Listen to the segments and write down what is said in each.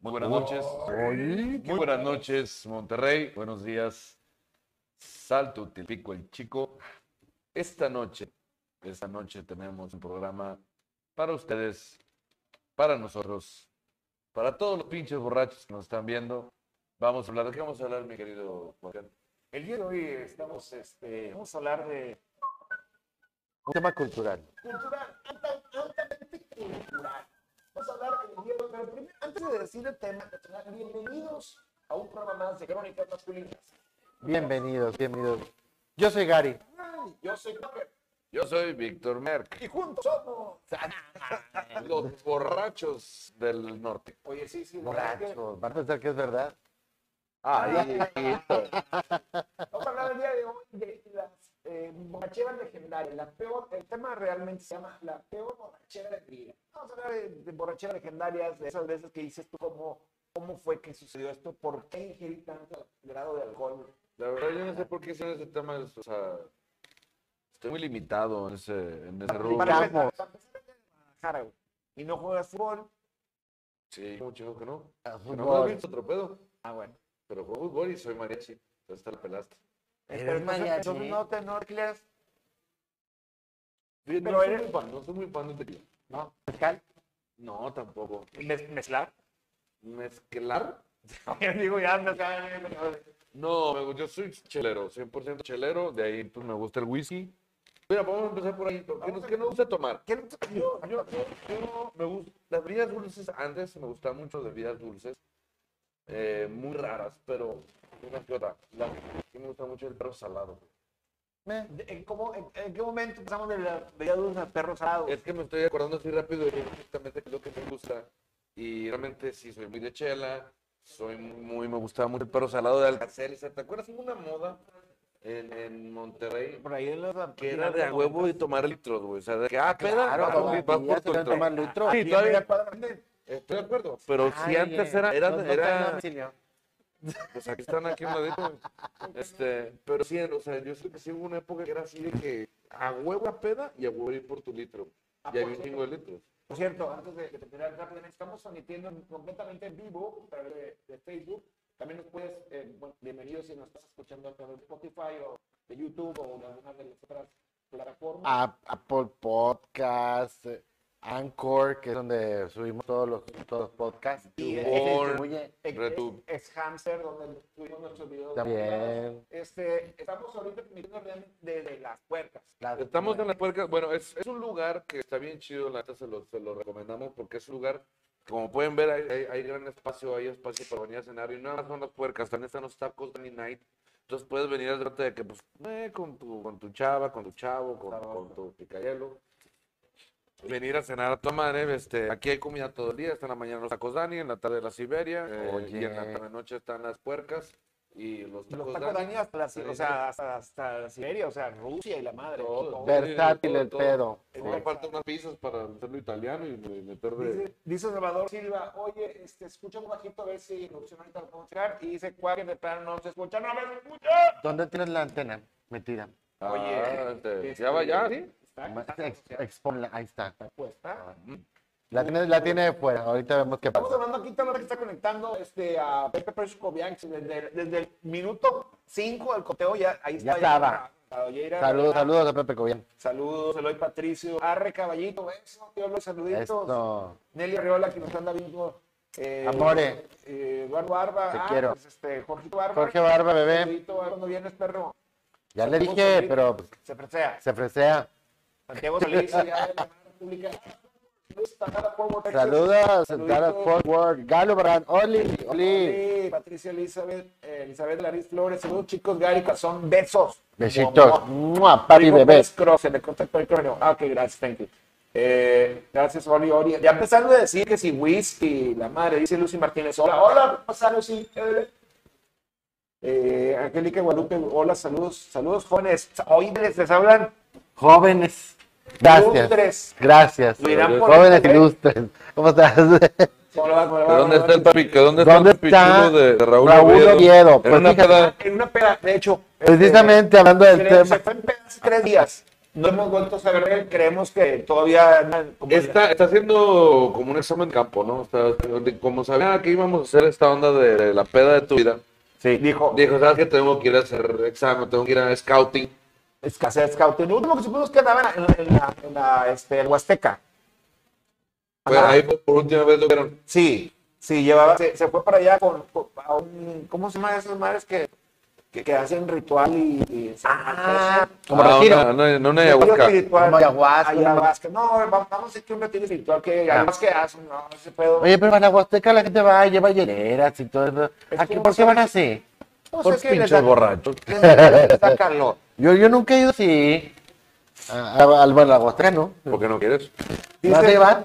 Muy buenas noches. Muy buenas noches, Monterrey. Buenos días. Salto, Tilpico, el chico. Esta noche, esta noche tenemos un programa para ustedes, para nosotros, para todos los pinches borrachos que nos están viendo. Vamos a hablar, ¿de qué vamos a hablar, mi querido Juan? El día de hoy estamos, este, vamos a hablar de Un tema cultural. cultural, alta- altamente cultural. Vamos a hablar pero primero, antes de decir el tema, bienvenidos a un programa más de Crónicas Masculinas. Bienvenidos, bienvenidos. Yo soy Gary. Ay, yo soy Yo soy Víctor Merck, y juntos somos. los borrachos del norte. Oye, sí, sí, Borrachos. ¿Van a pensar que es verdad? Ay, Vamos a hablar el día de hoy de las eh, borracheras legendarias. La peor, el tema realmente se llama la peor borrachera de vida. Vamos a hablar de, de borracheras legendarias, de esas veces que dices tú cómo, cómo fue que sucedió esto, por qué ingerí tanto grado de alcohol. la verdad yo no sé por qué son ese tema, o sea, estoy muy limitado en ese, en ese rubro. Para para y no juegas fútbol. Sí, mucho que no. Que no fútbol. visto otro pedo, Ah, bueno. pero juego fútbol y soy mariachi. Entonces te la pelaste. Eres entonces, mariachi. entonces no te no alquileras, Sí, no, soy eres- muy fan, no soy muy fan de tequila. ¿no? Mezcal, No, tampoco. mez- mezclar. ¿Mezclar? Yo digo ya, mezcal. No, yo soy chelero, 100% chelero. De ahí pues me gusta el whisky. Mira, vamos a empezar por ahí. ¿Qué nos, qué nos gusta tomar? ¿Qué no Yo, yo, yo, yo me gusta, las bebidas dulces, antes me gustaban mucho las bebidas dulces, eh, muy raras, pero una que otra. La que me gusta mucho el perro salado. Me- ¿De- ¿En, cómo- en- en qué momento pasamos de la bebida dulce al perro asado? Es que me estoy acordando así rápido de exactamente es lo que me gusta. Y realmente sí, soy muy de chela, soy muy, me gustaba mucho el perro salado de Alcacel. ¿Te acuerdas? Hubo una moda en, en Monterrey Por ahí en los que era de a huevo y tomar litros, güey. O sea, de que, ah, peda, Claro, todavía por- litro. tomar litro. Sí, todavía. Venden. Estoy de acuerdo. Pero si antes eh, era, era, pues aquí están aquí un ladito. Este, pero sí, o sea, yo sé que sí hubo una época que era así de que a huevo a peda y a huevo ir por tu litro. Ah, Y había un chingo de litros. Por cierto, antes de que te terminar rápidamente, estamos transmitiendo completamente en vivo a través de, de Facebook. También nos puedes, eh, bueno, si nos estás escuchando a través de Spotify o de YouTube o de alguna de las otras plataformas. A- Apple Podcast, eh, Anchor, que es donde subimos todos los, todos los podcasts. Y, Se eh, distribuye Ex- Retu- ex Hamster, donde subimos nuestros videos. También. Este, estamos ahorita transmitiendo desde las puertas. las- Estamos en la puerca. Bueno, es, es un lugar que está bien chido, la neta se lo, se lo recomendamos porque es un lugar, como pueden ver, hay, hay, hay gran espacio, hay espacio para venir a cenar y nada más son las puercas, también están los tacos Danny Night. Entonces puedes venir al rato de que, pues, eh, con, tu, con tu chava, con tu chavo, con, con tu picayelo. Venir a cenar a tu madre, este, aquí hay comida todo el día, está en la mañana los tacos Dani, en la tarde la Siberia, eh, y en la Oye. tarde noche están las puercas y los Los tacos tacos Dani. Dani hasta, la, o sea, hasta, hasta la Siberia, o sea, Rusia y la madre. Todo. todo. Versátil Todo, el pedo. Sí, me faltan unas pizzas para hacerlo italiano y me- meter de... Dice, dice Salvador Silva, oye, este, escucha un bajito a ver si en opción ahorita lo podemos checar. Y dice Cuague de plano no se escucha, no me escucha. ¿Dónde tienes la antena metida? Oye, Ah, este, este, ya va, ya, ¿sí? Está, está, ex- está Exponla, ahí está. puesta. La tiene, la tiene de fuera. Ahorita vemos qué Estamos pasa. hablando aquí también que está conectando este, a Pepe Prescovian desde, desde el minuto 5 del coteo, ya ahí está. Ya estaba. Saludos, saludos a Pepe Cobian. Saludos, Eloy Patricio, Arre Caballito, beso, tío, los saluditos. Esto. Nelly Arriola, que nos anda viendo. Eh, Amore. eh, Eduardo Barba. Te ah, quiero. pues, este, Jorgito Barba. Jorge Barba, bebé. Saludito, cuando vienes, perro. Ya le dije, pero pues, Se fresea. se fresea. Santiago Solís, allá de la República. Saludos, Fort Worth, Galo Brand, Oli, Oli. Patricia Elizabeth, eh, Elizabeth Lariz Flores. Saludos, chicos. Gary Cazón, besos. Besitos. Mua, Papi bebé. Cross, en el contacto electrónico. Ah, ok, gracias, thank you. Eh, gracias, Oli, Ori. Ya empezando a decir que si whisky, la madre, dice Lucy Martínez. Hola, hola, ¿cómo estás, Lucy? Eh, Angélica Guadalupe, hola, saludos, saludos, jóvenes. Hoy les, les hablan Jóvenes. Gracias. ilustres. Gracias. Por Jóvenes ilustres. ¿Cómo estás? ¿Cómo le va, cómo le va, ¿De dónde está el papi? ¿Que ¿Dónde está ¿Dónde el está pichulo de, de Raúl, Raúl Oviedo? Oviedo? En Pues una fíjate, peda. En una peda, de hecho. Precisamente hablando del se, tema. se fue en peda hace tres días. no hemos vuelto a saber de él. Creemos que todavía Está, está haciendo como un examen de campo, ¿no? Está, como sabía que íbamos a hacer esta onda de, de la peda de tu vida, Sí, dijo, dijo, ¿sabes qué? Tengo que ir a hacer examen, tengo que ir a scouting. Escasez scouting. Lo último que supimos que andaba en, en la, en la, este, el Huasteca. Pues ahí por, última vez lo vieron. Sí, sí, llevaba, se, se fue para allá con, con- a un, ¿cómo se llama esas madres que, que, que hacen ritual y... y Ah, se- como Ah, retiro. No, no, una retiro ayahuasca. espiritual. Ayahuasca. Ayahuasca. No, vamos vamos a hacer que un retiro espiritual que Ah. además que hacen, no, ese pedo. Oye, pero a la Huasteca la gente va, lleva hiereras y todo eso. Es ¿A qué, como ¿Por qué van así? No Por sé qué les pinches da- borrachos. les les da calor. Yo, yo nunca he ido así. A, a, a la Huasteca, ¿no? ¿Por qué no quieres? ¿Vas a llevar?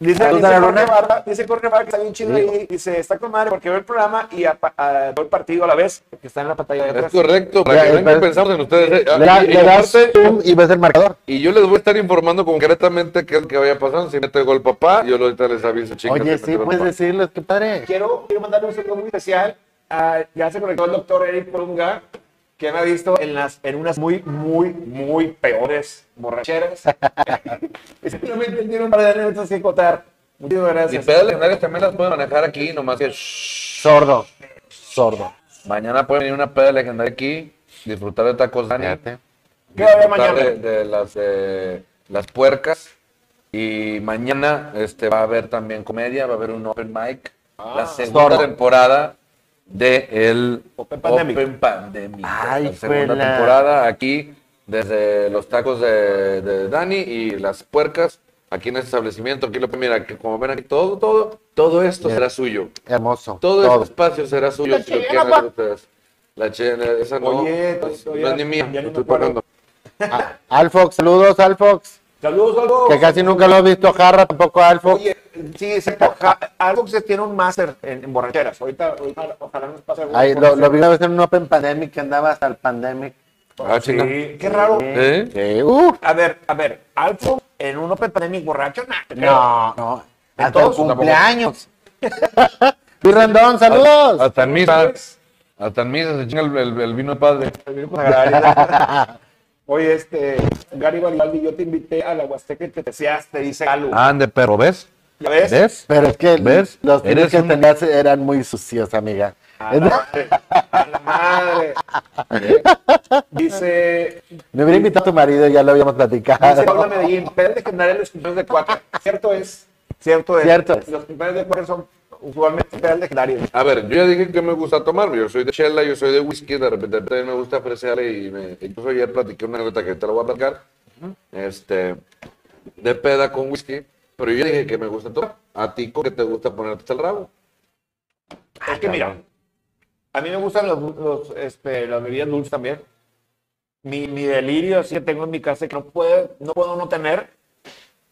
Dice, ¿Saludos dice a la Jorge luna? Barba, dice Jorge Barba que está bien chido Sí. ahí. Dice, está con madre porque ve el programa y a, a- ve el partido a la vez, que está en la pantalla de Es atrás. correcto, para Ya, que vean que pero- pensamos en ustedes. eh. Le, da- Y- y le das aparte- zoom y ves el marcador. Y yo les voy a estar informando concretamente qué es lo que vaya pasando. Si mete gol papá, yo ahorita les aviso, chicos. Oye, sí, puedes decirles, qué padre. quiero, quiero mandarle un saludo muy especial. a- ya se conectó el doctor Eric Porunga, que me ha visto en, las, en unas muy, muy, muy peores borracheras. y simplemente tiene un par de anécdotas que contar. Muchísimas Y gracias. pedas legendarias también las pueden manejar aquí, nomás que Sordo. Sordo. mañana puede venir una peda legendaria aquí, disfrutar de tacos Dani, Fíjate. ¿Qué va a haber disfrutar mañana? de, de las, eh, las puercas. Y mañana este, va a haber también comedia, va a haber un open mic. la segunda sordo. temporada de el Open Pandemic. Open Pandemic. Ay, la segunda juela. temporada aquí, desde los tacos de, de Dani y las puercas, aquí en este establecimiento. Aquí lo mira, que como ven aquí, todo, todo, todo esto será suyo. Hermoso. Todo, Todo. este espacio será suyo La si lo ustedes. La chela, esa no, Oye, no es ni mía, estoy pagando. Ah, Alfox, saludos, Alfox. Saludos, Algo. Que casi nunca lo he visto Jarra, tampoco a Alfox. Oye, sí, exacto. Algo que tiene un máster en, en borracheras. Ahorita, ahorita, ojalá nos pase algo. Ay, lo, lo vi una vez en un Open Pandemic que andaba hasta el Pandemic. Ah, chinga. Sí, qué raro. ¿Eh? Sí, uh, A ver, a ver, Alfo en un Open Pandemic borracho, nah, no, no. Hasta el Entonces, cumpleaños. Luis Rendón, saludos. Hasta en misa, hasta en misa se chinga el, el- el vino de padre. Oye, este, Gary Garibaldi, yo te invité a la Huasteca y te deseaste, dice Galo. Ande, perro, ¿ves? ¿Ya ves? ¿Ves? Pero es que ¿Ves? los Eres que un- tenías eran muy sucios, amiga. A la madre. A la madre. Dice, Me hubiera invitado a tu marido, ya lo habíamos dice platicado. Paula Medellín, Pedro legendario los cumpleaños de cuatro. Cierto es, cierto es. Cierto es. Los cumpleaños de cuatro son usualmente pedazos legendarios. A ver, yo ya dije que me gusta tomar. Yo soy de chela, yo soy de whisky. De repente, de repente me gusta ofrecerle y me, incluso ayer platiqué una anécdota que te la voy a platicar. Este, de peda con whisky. Pero yo dije que me gusta tomar. A ti, ¿con qué te gusta ponerte hasta el rabo? Es que mira, a mí me gustan los, los, este, las bebidas dulces también. Mi, mi delirio así que tengo en mi casa que no, puede, no puedo no tener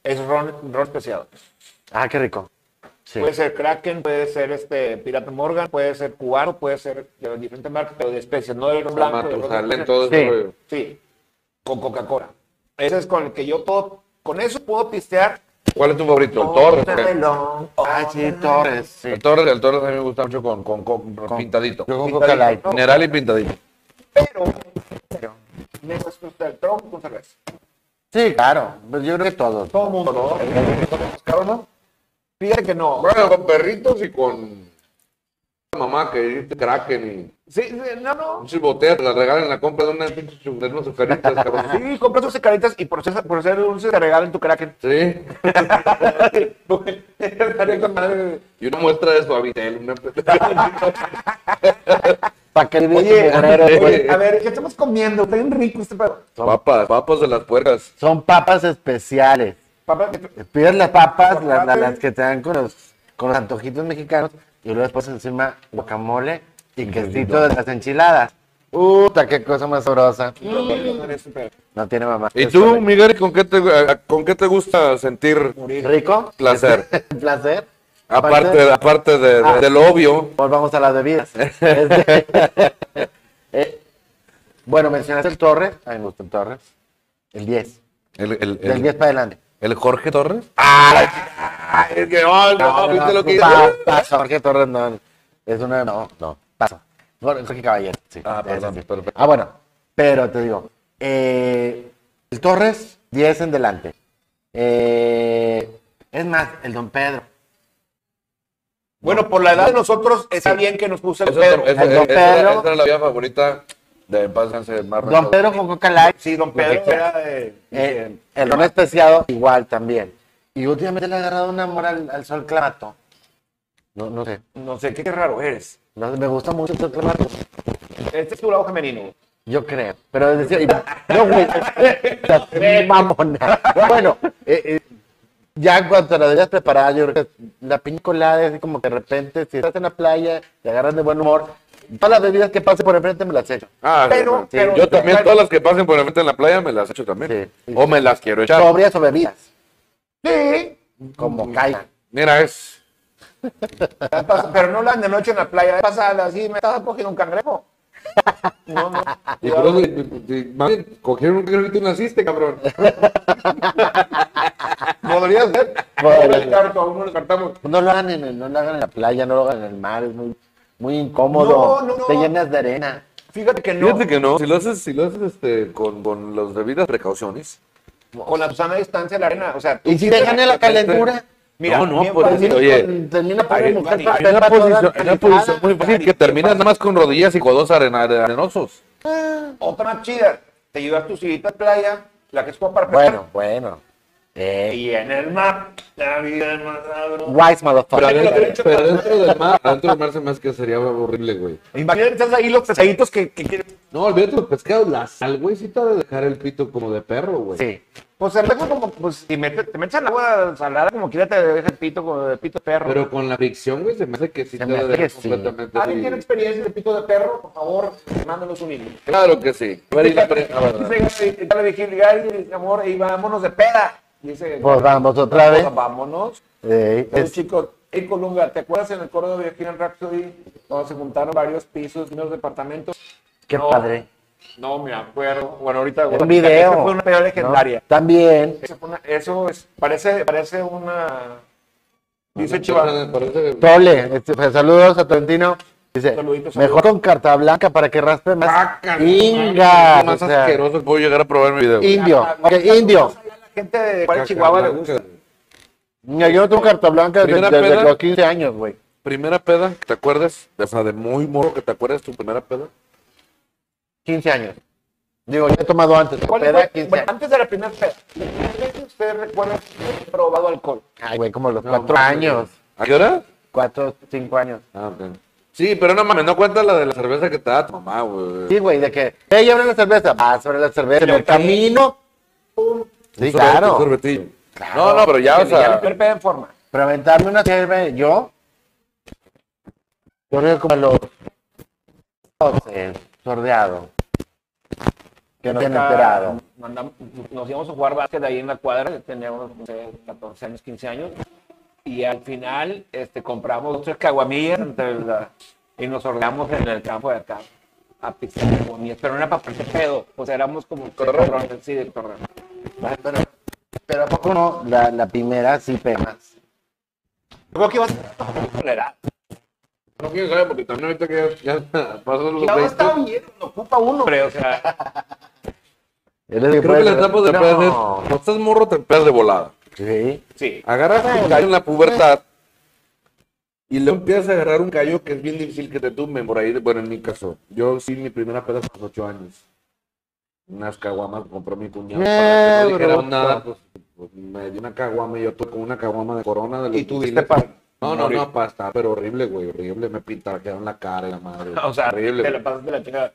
es ron, ron especiado. Ah, qué rico. Sí. Puede ser Kraken, puede ser este Pirata Morgan, puede ser cubano, puede ser de diferentes marcas, pero de especies, no de ron blanco. Matusalén, todo Sí. Sí, con Coca-Cola. Ese es con el que yo puedo, con eso puedo pistear. ¿Cuál es tu favorito? ¿El Torres? Ah, sí. Torres. Sí. El Torres, el Torres a mí me gusta mucho con, con, con pintadito. Yo con Coca. Mineral y pintadito. Pero, pero me gusta el tronco con cerveza. Sí, claro. Pues yo creo que todos. Todo el mundo, ¿no? ¿Caro no? Fíjate que no. Bueno, con perritos y con mamá que dice Kraken Sí, sí, no, no. y muchas botellas te las regalan en la compra de una de unas azucaritas, cabrón. Sí, compras tus caritas y por ser, por ser dulce te regalan tu Kraken. Sí. Y una muestra de suavitel. Una... ¿Para Oye, Oye, oye, a ver, ¿qué estamos comiendo? Está bien rico este pedo. papas, papas de las puercas. Son papas especiales. Papá, Pides las papas, las, las- las que te dan con los, con los antojitos mexicanos, y luego después encima guacamole y quesito de las enchiladas. Puta, qué cosa más sabrosa. No tiene mamá. ¿Y tú. Miguel, con qué te, a- con qué te gusta sentir ¿Rico? Placer. Placer. aparte, aparte de, Ah. de lo obvio? Volvamos a las bebidas. Este, eh, bueno, mencionaste el Torres. A mí me gusta el Torres. El 10. El, el, Del el, 10 para adelante. El Jorge Torres. ¡Ah! Es que no, no, ¿viste lo que hizo? pa- Paso, Jorge Torres no. Es una. No, no. Paso. Jorge Caballero. Sí. Ah, perdón, sí. perfecto. Ah, bueno. Pero te digo. eh, El Torres, 10 en delante. Eh, es más, el Don Pedro. Bueno, por la edad de nosotros está bien que nos puso el Pedro. El Don Pedro. esa era la vida favorita de Descanse, más Don Pedro con Coca Light. Sí, don Pedro era de... Eh, el ron especiado, igual también. Y últimamente le ha agarrado un amor al, al sol clamato. No, no sé. No sé, qué raro eres. No, me gusta mucho el sol clamato. Este es tu lado femenino. Yo creo. Pero es decir, no, güey. mamona. Bueno, eh, eh, ya cuando la debías preparar, yo creo que la piña colada es así como que de repente, si estás en la playa, te agarras de buen humor, todas las bebidas que pasen por enfrente me las echo. Ah, Pero- sí, pero- yo también, todas las que pasen por el frente en la playa me las echo también. Sí. O me las quiero echar. Sobrias o bebidas, Sí. como caigan. Mira, es. Pero no la de noche en la playa. Pasada así, me estaba cogiendo un cangrejo. No, no. Y por eso, y- y- más bien, cogieron un carrito y naciste, cabrón. Podría ser. El mundo descartamos. No lo hagan en, el- no lo hagan en la playa, no lo hagan en el mar, es muy, muy incómodo. No, no, no. Te llenas de arena. Fíjate que no. Fíjate que no, si lo haces, si lo haces este, con, con las debidas precauciones. Con la sana distancia de la arena. O sea, tú Y si te- en la calentura, Mira, No, no, por eso, oye. termina por Ay, mujer ay, para ay, En una posición, una posición muy fácil que terminas nada más con rodillas y codos arenosos. Otra más chida. Te llevas tu sillita de playa, la que es para Bueno, bueno. Eh, Y en el mar, la vida es más sabrosa. wise Pero motherfucker. adentro, pero adentro del mar, adentro del mar se me hace que sería horrible, güey. Imagínate, estás ahí los pesaditos que, que quieren. No, olvídate los pescados, la sal, güey, sí te ha de dejar el pito como de perro, güey. Sí. Pues se deja como, pues, si metes, te metes en agua salada, como quiera te deja el pito, como de pito de perro. Pero con la fricción, güey, se me hace que sí Se te me ha de hace dejar que sí. completamente ¿Alguien tiene experiencia de pito de perro? Por favor, mándanos un email. Claro que sí. A ver, y la amor, y vámonos de peda. Dice, Pues vamos otra vez. pues vámonos. Eh, Pero, es- chicos, en Colunga, ¿te acuerdas en el coro de Bohemian Rhapsody? Cuando se juntaron varios pisos, unos departamentos. qué No. padre. No me acuerdo. Bueno, ahorita Un video. Esa fue una ¿no? legendaria. También. Esa fue una- eso es, parece, parece una. Dice Chivas. parece- Tole, este, pues, saludos a Tolentino. Dice, Saluditos, mejor saludos. con carta blanca para que raspe más. Inga. más o sea, asqueroso puedo llegar a probar mi video. indio. Ok, indio. Gente de Juárez, Chihuahua le gusta. Mira, yo no tengo carta blanca desde, Primera desde peda. los 15 años, güey. Primera peda, ¿te acuerdas? O sea, de muy morro que te acuerdas tu primera peda. 15 años. Digo, yo he tomado antes. ¿Cuál peda, fue? 15 Bueno, años. antes de la primera peda, ¿la primera vez que ustedes recuerdan haber probado alcohol? Ay, güey, como los No, 4 mames. años. ¿A qué hora? 4, 5 años. Ah, ok. Sí, pero no mames, no cuenta la de la cerveza que te da tu mamá, güey. Sí, güey, de que, ella abre la cerveza, vas a abrir la cerveza, en el camino. Sí, Un claro. un sorbetillo. No, no, pero ya, o Ya sea, peda en forma. Pero aventarme una cerveza, yo, yo creo como los 12, sordeado. Que no se han enterado. nos íbamos a jugar básquet ahí en la cuadra, teníamos no sé, 14 años, 15 años, y al final este, compramos tres caguamillas entre la- y nos ordenamos en el campo de acá a pisar caguamillas, pero no era para partir pedo, pues éramos como cabrones, sí, de Pero, pero ¿a poco no? La, la primera sí penas. Creo que ibas a tolerar. no quiero saber porque también ahorita que ya, ya pasó los Y ahora 20. está bien, lo ocupa uno, hombre, o sea, Creo que la etapa de puede ser, cuando estás morro te pegas de volada. Sí. sí. Agarras tu en la pubertad y luego empiezas a agarrar un callo que es bien difícil que te tumben por ahí. Bueno, en mi caso, yo sí, mi primera peda fue a los 8 años. Unas caguamas que compró mi cuñado. Para que no Eh, dijera bruto. nada, pues, pues, me dio una caguama y yo tuve con una caguama de corona. De los Y tuviste difíciles. para No, no, no, para estar, pero horrible, güey, horrible. Me pintaron la cara y la madre. O sea, horrible. te la pasas de la chingada.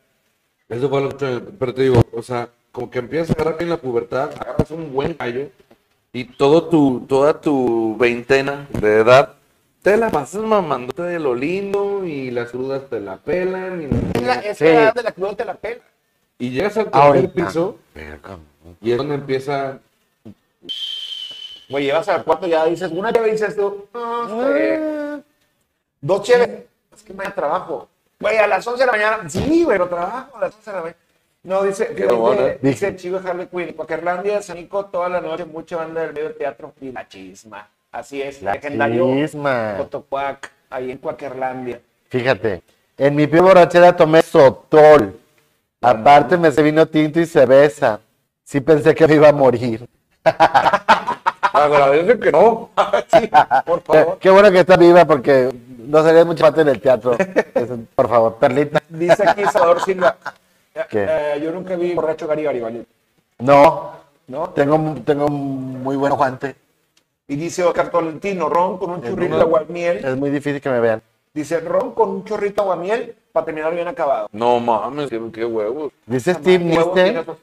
Eso fue ocho años. Pero te digo, o sea, como que empiezas a agarrar en la pubertad, agarras un buen callo y todo tu, toda tu veintena de edad te la pasas mamándote de lo lindo y las crudas te la pelan y, Es la, es Sí. la edad de la cruda te la pela. y llegas al tercer Ahorita. piso y es donde empieza Güey, llevas al cuarto y ya dices, una llave dices tú, no sé. Dos cheves, es que me da trabajo. Güey, a las 11 de la mañana, sí, güey, lo trabajo a las 11 de la mañana. No, dice, dice, dice el chivo Harley Quinn, Cuaquerlandia, Sanico, toda la noche, mucha banda del medio teatro y la chisma. Así es, La legendario chisma. Cotocuac, ahí en Cuaquerlandia. Fíjate, en mi pie borrachera tomé sotol. Aparte me se vino tinto y cerveza. sí pensé que me iba a morir. Agradece que no. Sí, por favor. qué bueno que está viva porque no sería mucho parte en el teatro. Por favor, Perlita. Dice aquí Salvador Silva. eh, ¿Qué? eh, yo nunca vi borracho Gary Garibaldi. No, ¿no? tengo, tengo muy buen guante. Y dice Oscar Tolentino, ron con un Es una- de aguamiel. Es muy difícil que me vean. Dice ron con un chorrito de aguamiel para terminar bien acabado. No mames, qué, qué huevos. Dice Steve ¿Qué huevo tiene Nielsen.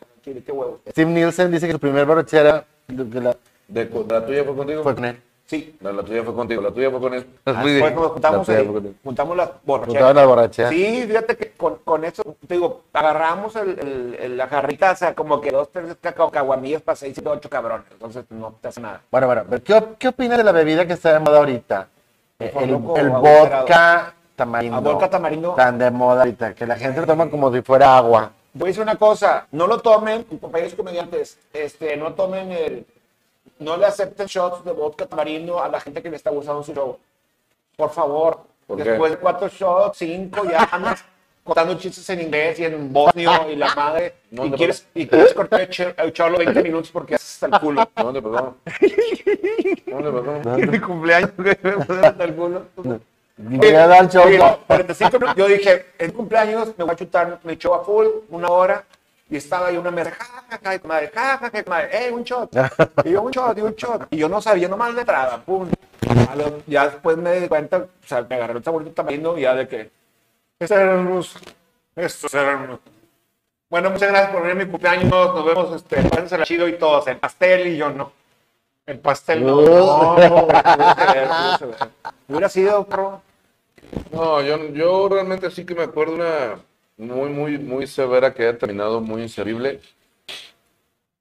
Steve Nielsen dice que su primer borrachera de la- ¿De, ¿La tuya fue contigo? fue con él. Sí. No, la tuya fue contigo, la tuya fue con él. Pues nos juntamos La ahí, juntamos las borracheras. las borracheras. Sí, fíjate que con, con eso, te digo, agarramos el, el- el- la jarrita, o sea, como que dos, tres cacao, caguamillas para seis, siete, ocho cabrones. Entonces no te hace nada. Bueno, bueno, pero ¿qué, qué opinas de la bebida que está de moda ahorita? El, vodka tamarindo. A vodka tamarindo. Tan de moda ahorita, que la gente lo toma como si fuera agua. Voy a decir una cosa, no lo tomen, compañeros comediantes, este, no tomen el, no le acepten shots de vodka tamarindo a la gente que le está gustando su show. Por favor, después de cuatro shots, cinco, ya andas contando chistes en inglés y en bosnio y la madre, No, y, no, quieres, y quieres cortar el ch- el charlo 20 minutos porque haces hasta el culo. ¿Dónde pasó? mi cumpleaños, güey, me puse hasta el culo. Voy a dar show. Oye, no, 45 minutos. Yo dije, en cumpleaños me voy a chutar mi show a full, una hora, y estaba ahí una mesa, ja, ja, ja, y madre, ja, ja, ja, madre, ¡eh, un shot! Y yo, un shot, y un shot. Y yo no sabía, nomás le entraba, pum. Lo- Ya después me di cuenta, o sea, me agarré el saborito tamarindo y ya de que, estos eran unos, estos eran unos. Bueno, muchas gracias por venir a mi cumpleaños, nos vemos, este, pásensela chido y todos, el pastel y yo no. El pastel no, no, no, no, no, no, Hubiera sido, pro. No, yo, yo realmente sí que me acuerdo una muy, muy, muy severa que haya terminado muy inservible.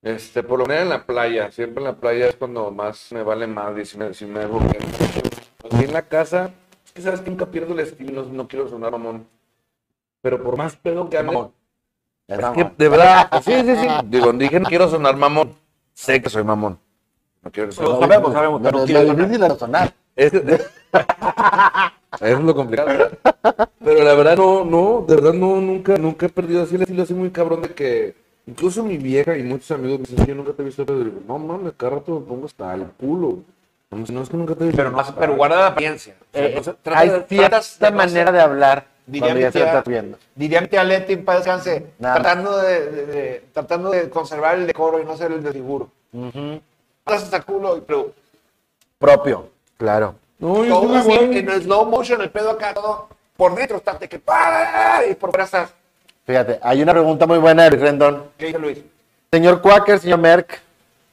Este, por lo menos en la playa, siempre en la playa es cuando más me vale más y si me, si me hago bien. Aquí en la casa, es que sabes que nunca pierdo el estilo, no, no quiero sonar mamón. Pero por más pedo que ande, Es que de verdad, sí, sí, sí. Digo, dije no quiero sonar mamón. Sé que soy mamón. No quiero Lo sonar sabemos, sabemos, Lo, pero lo quiero difícil es sonar. es, eso es lo complicado. Pero la verdad no, no, de verdad no, nunca, nunca he perdido así el estilo así muy cabrón de que incluso mi vieja y muchos amigos me dicen, yo nunca te he visto, pero digo, no mames, cada rato me pongo hasta el culo. No, no es que nunca te he visto. Pero, no, pero guarda la apariencia. O sea, Eh, trata hay cierta de manera de hablar Diría mi tía-. Diría mi tía Leti, paz descanse, Nada. tratando de, de- de- tratando de conservar el decoro y no ser el desfiguro. Tratas hasta el culo, y- pero Propio, claro. No, yo todo así, igual. en el slow motion, el pedo acá, todo por dentro está de que ¡pah! y por fuera estás. Fíjate, hay una pregunta muy buena de Luis Rendón. ¿Qué dice Luis? Señor Quaker, señor Merck,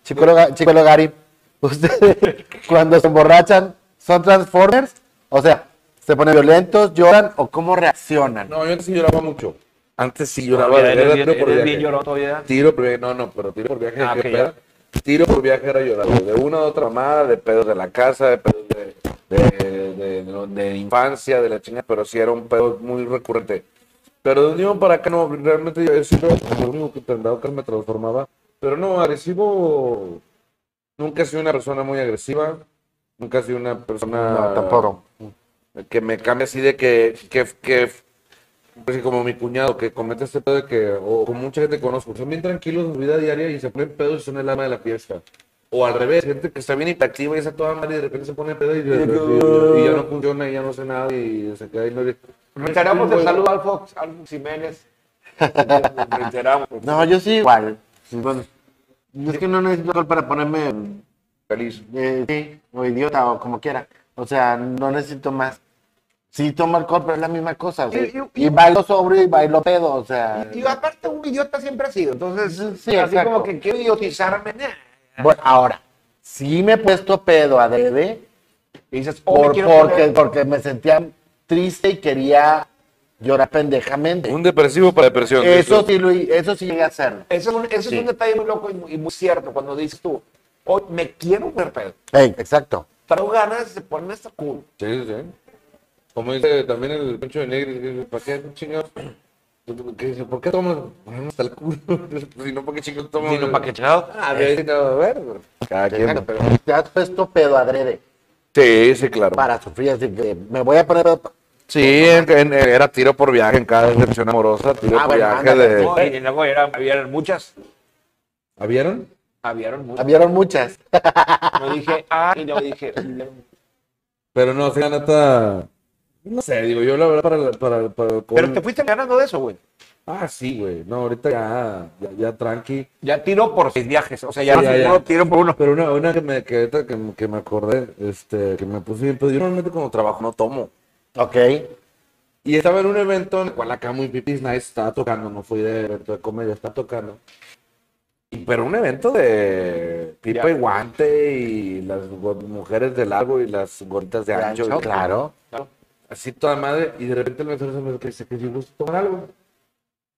Chico Logari, ¿ustedes cuando se emborrachan son Transformers? O sea, ¿se ponen violentos, lloran o cómo reaccionan? No, yo antes sí lloraba mucho. Antes sí lloraba. Eres bien- tiro por viaje. Tiro por viaje, no, no, pero tiro por viaje, Ah. Tiro por viaje era llorar, güey, de una u otra mamada, de pedos de la casa, de pedos de, de, de, de- de infancia, de la chinga, pero sí era un pedo muy recurrente. Pero de un día para acá no, realmente yo siempre lo único que tendría que me transformaba. Pero no, agresivo, nunca he sido una persona muy agresiva, nunca he sido una persona No, tampoco. que me cambie así de que, que, que pues, como mi cuñado que comete este pedo de que, o como mucha gente que conozco, son bien tranquilos en su vida diaria y se ponen pedos y son el alma de la fiesta. O al revés, gente que está bien hiperactiva y está toda mal y de repente se pone pedo y, y- y ya no funciona y ya no sé nada y se queda ahí. No, Reiteramos el saludo al Fox, al Jiménez. Reiteramos. No, yo sí igual. Bueno, es que no necesito alcohol para ponerme feliz. eh, sí, o idiota o como quiera. O sea, no necesito más. Sí tomo alcohol, pero es la misma cosa. o sea, Y- y- y bailo sobrio y bailo pedo, o sea. Y aparte, un idiota siempre ha sido. Entonces, Sí, así exacto. como que quiero idiotizarme. Bueno, ahora, sí me he puesto pedo adrede Y dices, oh, me por, quiero porque, poner- porque me sentía triste y quería llorar pendejamente. Un depresivo para depresión. Eso sí, Luis, eso sí llegué a hacerlo. Eso, es un, eso Sí. es un detalle muy loco y muy, y muy cierto cuando dices tú, hoy me quiero poner pedo. Ey, exacto. Traigo ganas de ponerme cool. Sí, sí, sí. Como dice también el pincho de negro, dice, ¿para qué chingados? ¿Qué? ¿Por qué tomas? Ponernos hasta el culo. si no, ¿para qué chingados tomas? chingados. Ah, de no, a ver. Cada quien. Pero te has puesto pedo adrede Sí, sí, claro. para sufrir, así que me voy a poner. Sí, en- en- era tiro por viaje en cada decepción amorosa, tiro Ah, por bueno, viaje ándale, de... No, y luego era, había muchas. ¿Habieron? Habieron muchos. Habieron muchas. Yo dije, ah, y luego dije, Pero no, sí, la neta. No sé, digo, yo la verdad para. para, pero te fuiste ganando de eso, güey. Ah, sí, güey. No, ahorita ya, ya, ya tranqui. Ya tiro por seis viajes, o sea, ya, ya, no ya. tiro por uno. Pero una, una que me, que, que, que me acordé, este, que me puse bien, pero yo normalmente cuando trabajo no tomo. Ok. Y estaba en un evento en el cual acá muy pipis nice estaba tocando, no fui de evento de comedia, estaba tocando. Pero un evento de pipa y guante y las mujeres de largo y las gorditas de ancho. ancho, claro. Así toda madre. Y de repente el mesero se me dice que si gusta tomar algo.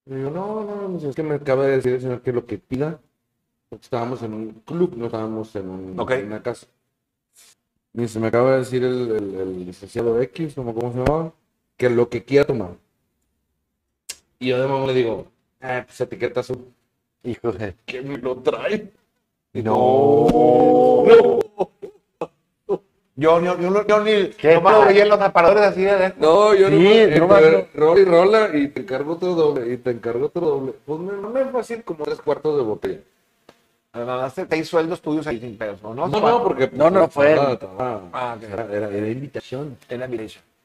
Y yo, no, no, no, es que me acaba de decir el señor que lo que pida. Porque estábamos en un club, no estábamos en, un- Ok. en una casa. Y se me acaba de decir el, el, el licenciado X, como cómo se llamaba, que lo que quiera tomar. Y yo de mamá le digo, ah, pues etiqueta azul. Hijo de... ¿Quién me lo trae? Y No. Yo, yo, yo, no- yo ni, ¿Qué no me lo veía en los aparadores así de... No, yo Sí, no no más Rola y rola y te encargo otro doble, y te encargo otro doble. Pues me, no me fácil como tres cuartos de botella. Además, te, te hizo sueldos tuyos ahí sin pedos, ¿no? No, no, porque No, no fue. Ah, era, era, era invitación.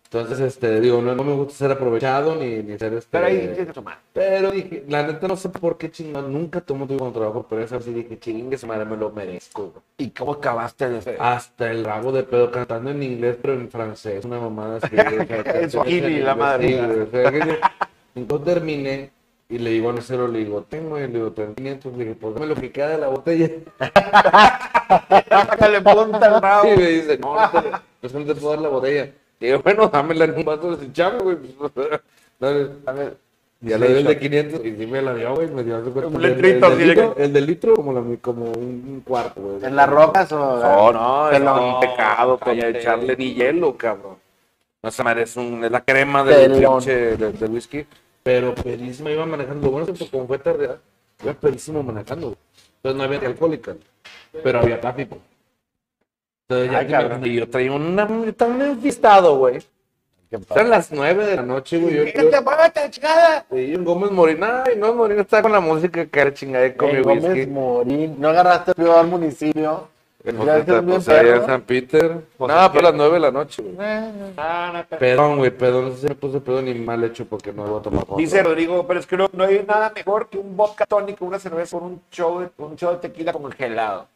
Entonces, este, digo, no, no me gusta ser aprovechado ni, ni ser este. Pero ahí tienes que tomar. Pero dije, la neta no sé por qué chingón, nunca tomo tu trabajo, pero esa vez sí dije, chingue, su madre me lo merezco. ¿Y cómo acabaste de ese? Hasta el rabo de pedo cantando en inglés, pero en francés, una mamada así. En Swahili, la madre. Entonces terminé y le digo a mesero, le digo, tengo, y le digo, tengo 500, le dije, pues dame lo que queda de la botella. Sácale punta al rabo. Y me dice, no, no te, no te puedo dar la botella. Y yo, bueno, dámela en un vaso de chame, güey. pues, dale. A ver. Ya le di el de 500 y sí me la dio, güey. Me dio hace cuenta, Un el- el litrito, del así de litro, que- el del litro como, la, como un cuarto, güey. ¿En las rocas o...? No, no, es no, un pecado, cállate. echarle ni hielo, cabrón. No se merece un, es la crema del pinche de, de whisky. Pero pedísimo iba manejando. Bueno como fue tarde, iba pedísimo manejando. Entonces no había ni alcohólica, pero había tráfico. Entonces ya Ay, me- yo traía una, yo estaba güey. ¿Qué pasa? Eran las 9 de la noche, güey. Yo, ¿Qué te yo, apagaste, chingada? y Gómez Morín, ay, no, Morín está con la música que era chingada con mi Eh, Gómez whisky. Morín. ¿No agarraste el peor municipio? Pues, Ya estás bien pues, allá perro. en San Peter. Pues, no, es pero que- las 9 de la noche, güey. Ah, no, pero- Perdón, güey, perdón, no sé si me puse pedo ni mal hecho porque no voy a tomar foto. Dice Rodrigo, pero es que no, no hay nada mejor que un vodka tónico, una cerveza con un show de, un show de tequila congelado.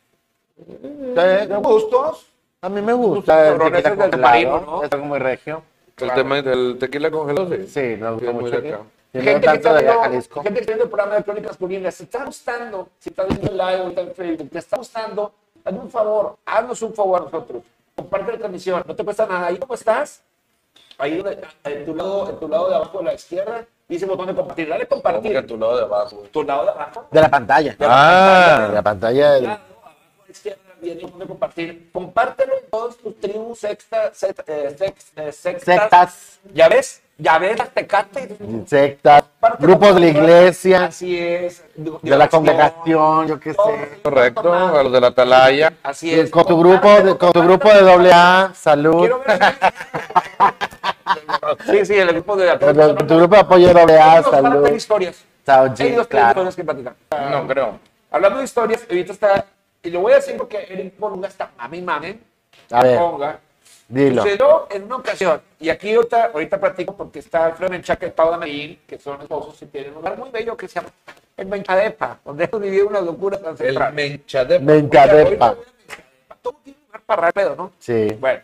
Eh, ¿De gustos? A mí me gusta el tequila es del congelado. marino, ¿no? Es algo muy regio. El tema del tequila congelado, sí. Sí, gusta mucho. de acá. Gente que, está de viendo, Jalisco. gente que está viendo el programa de Crónicas Curinas, si está gustando, si está viendo el live ahorita en Facebook, te está gustando, hazme un favor, haznos un favor a nosotros. Comparte la transmisión, no te cuesta nada. Ahí cómo estás, ahí en tu lado, en tu lado de abajo de la izquierda, dice botón de compartir. Dale compartir. que a tu lado de abajo. Tu lado de abajo. De la pantalla. Ah. De la pantalla. del- lado abajo a la izquierda viene de compartir. Compártelo en todos tus tribus sexta, sex- eh, sex- eh, sextas. Sectas. ¿Ya ves? ¿Ya ves las tecates? Sectas. Compártelo Grupos de la iglesia. Así es. De la congregación, yo qué sé. Correcto, a los de la atalaya. Así es. Con tu grupo de, con tu grupo de doble A, salud. Quiero ver. sí, sí, el equipo de Con tu- grupo de apoyo de doble A, salud. historias. Chao, Hay dos claro. historias que platicar. No creo. Hablando de historias, ahorita está. Y lo voy a decir porque Eric Ponga está mami mami. A ver, Ponga. dilo. Sucedió en una ocasión, y aquí ahorita, ahorita platico porque está Alfredo Menchaca y Paula Medellín, que son esposos y tienen un lugar muy bello que se llama el Menchadepa, donde hemos vivido una locura tan El central. menchade. Menchadepa. Todo tiene un lugar para el pedo, ¿no? Sí. Bueno,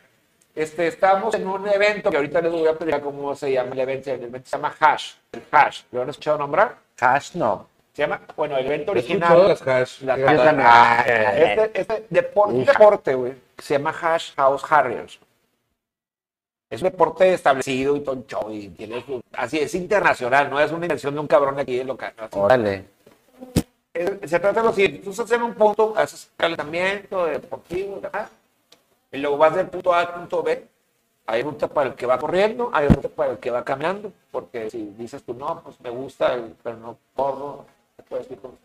este, estamos en un evento que ahorita les voy a platicar cómo se llama el evento. El evento se llama Hash. El Hash. ¿Lo han escuchado nombrar? Hash no. Se llama, bueno, el evento original. las hash. Las. Ah, eh, Este, este deporte, güey, se llama Hash House Harriers. Es un deporte establecido y show, y tiene su- así es internacional, no es una invención de un cabrón aquí de local. Órale. Es- se trata de lo siguiente, tú estás en un punto, haces calentamiento deportivo, y luego vas del punto A al punto B. Hay ruta para el que va corriendo, hay ruta para el que va caminando, porque si dices tú, no, pues me gusta, el- pero no corro, puedes ir con-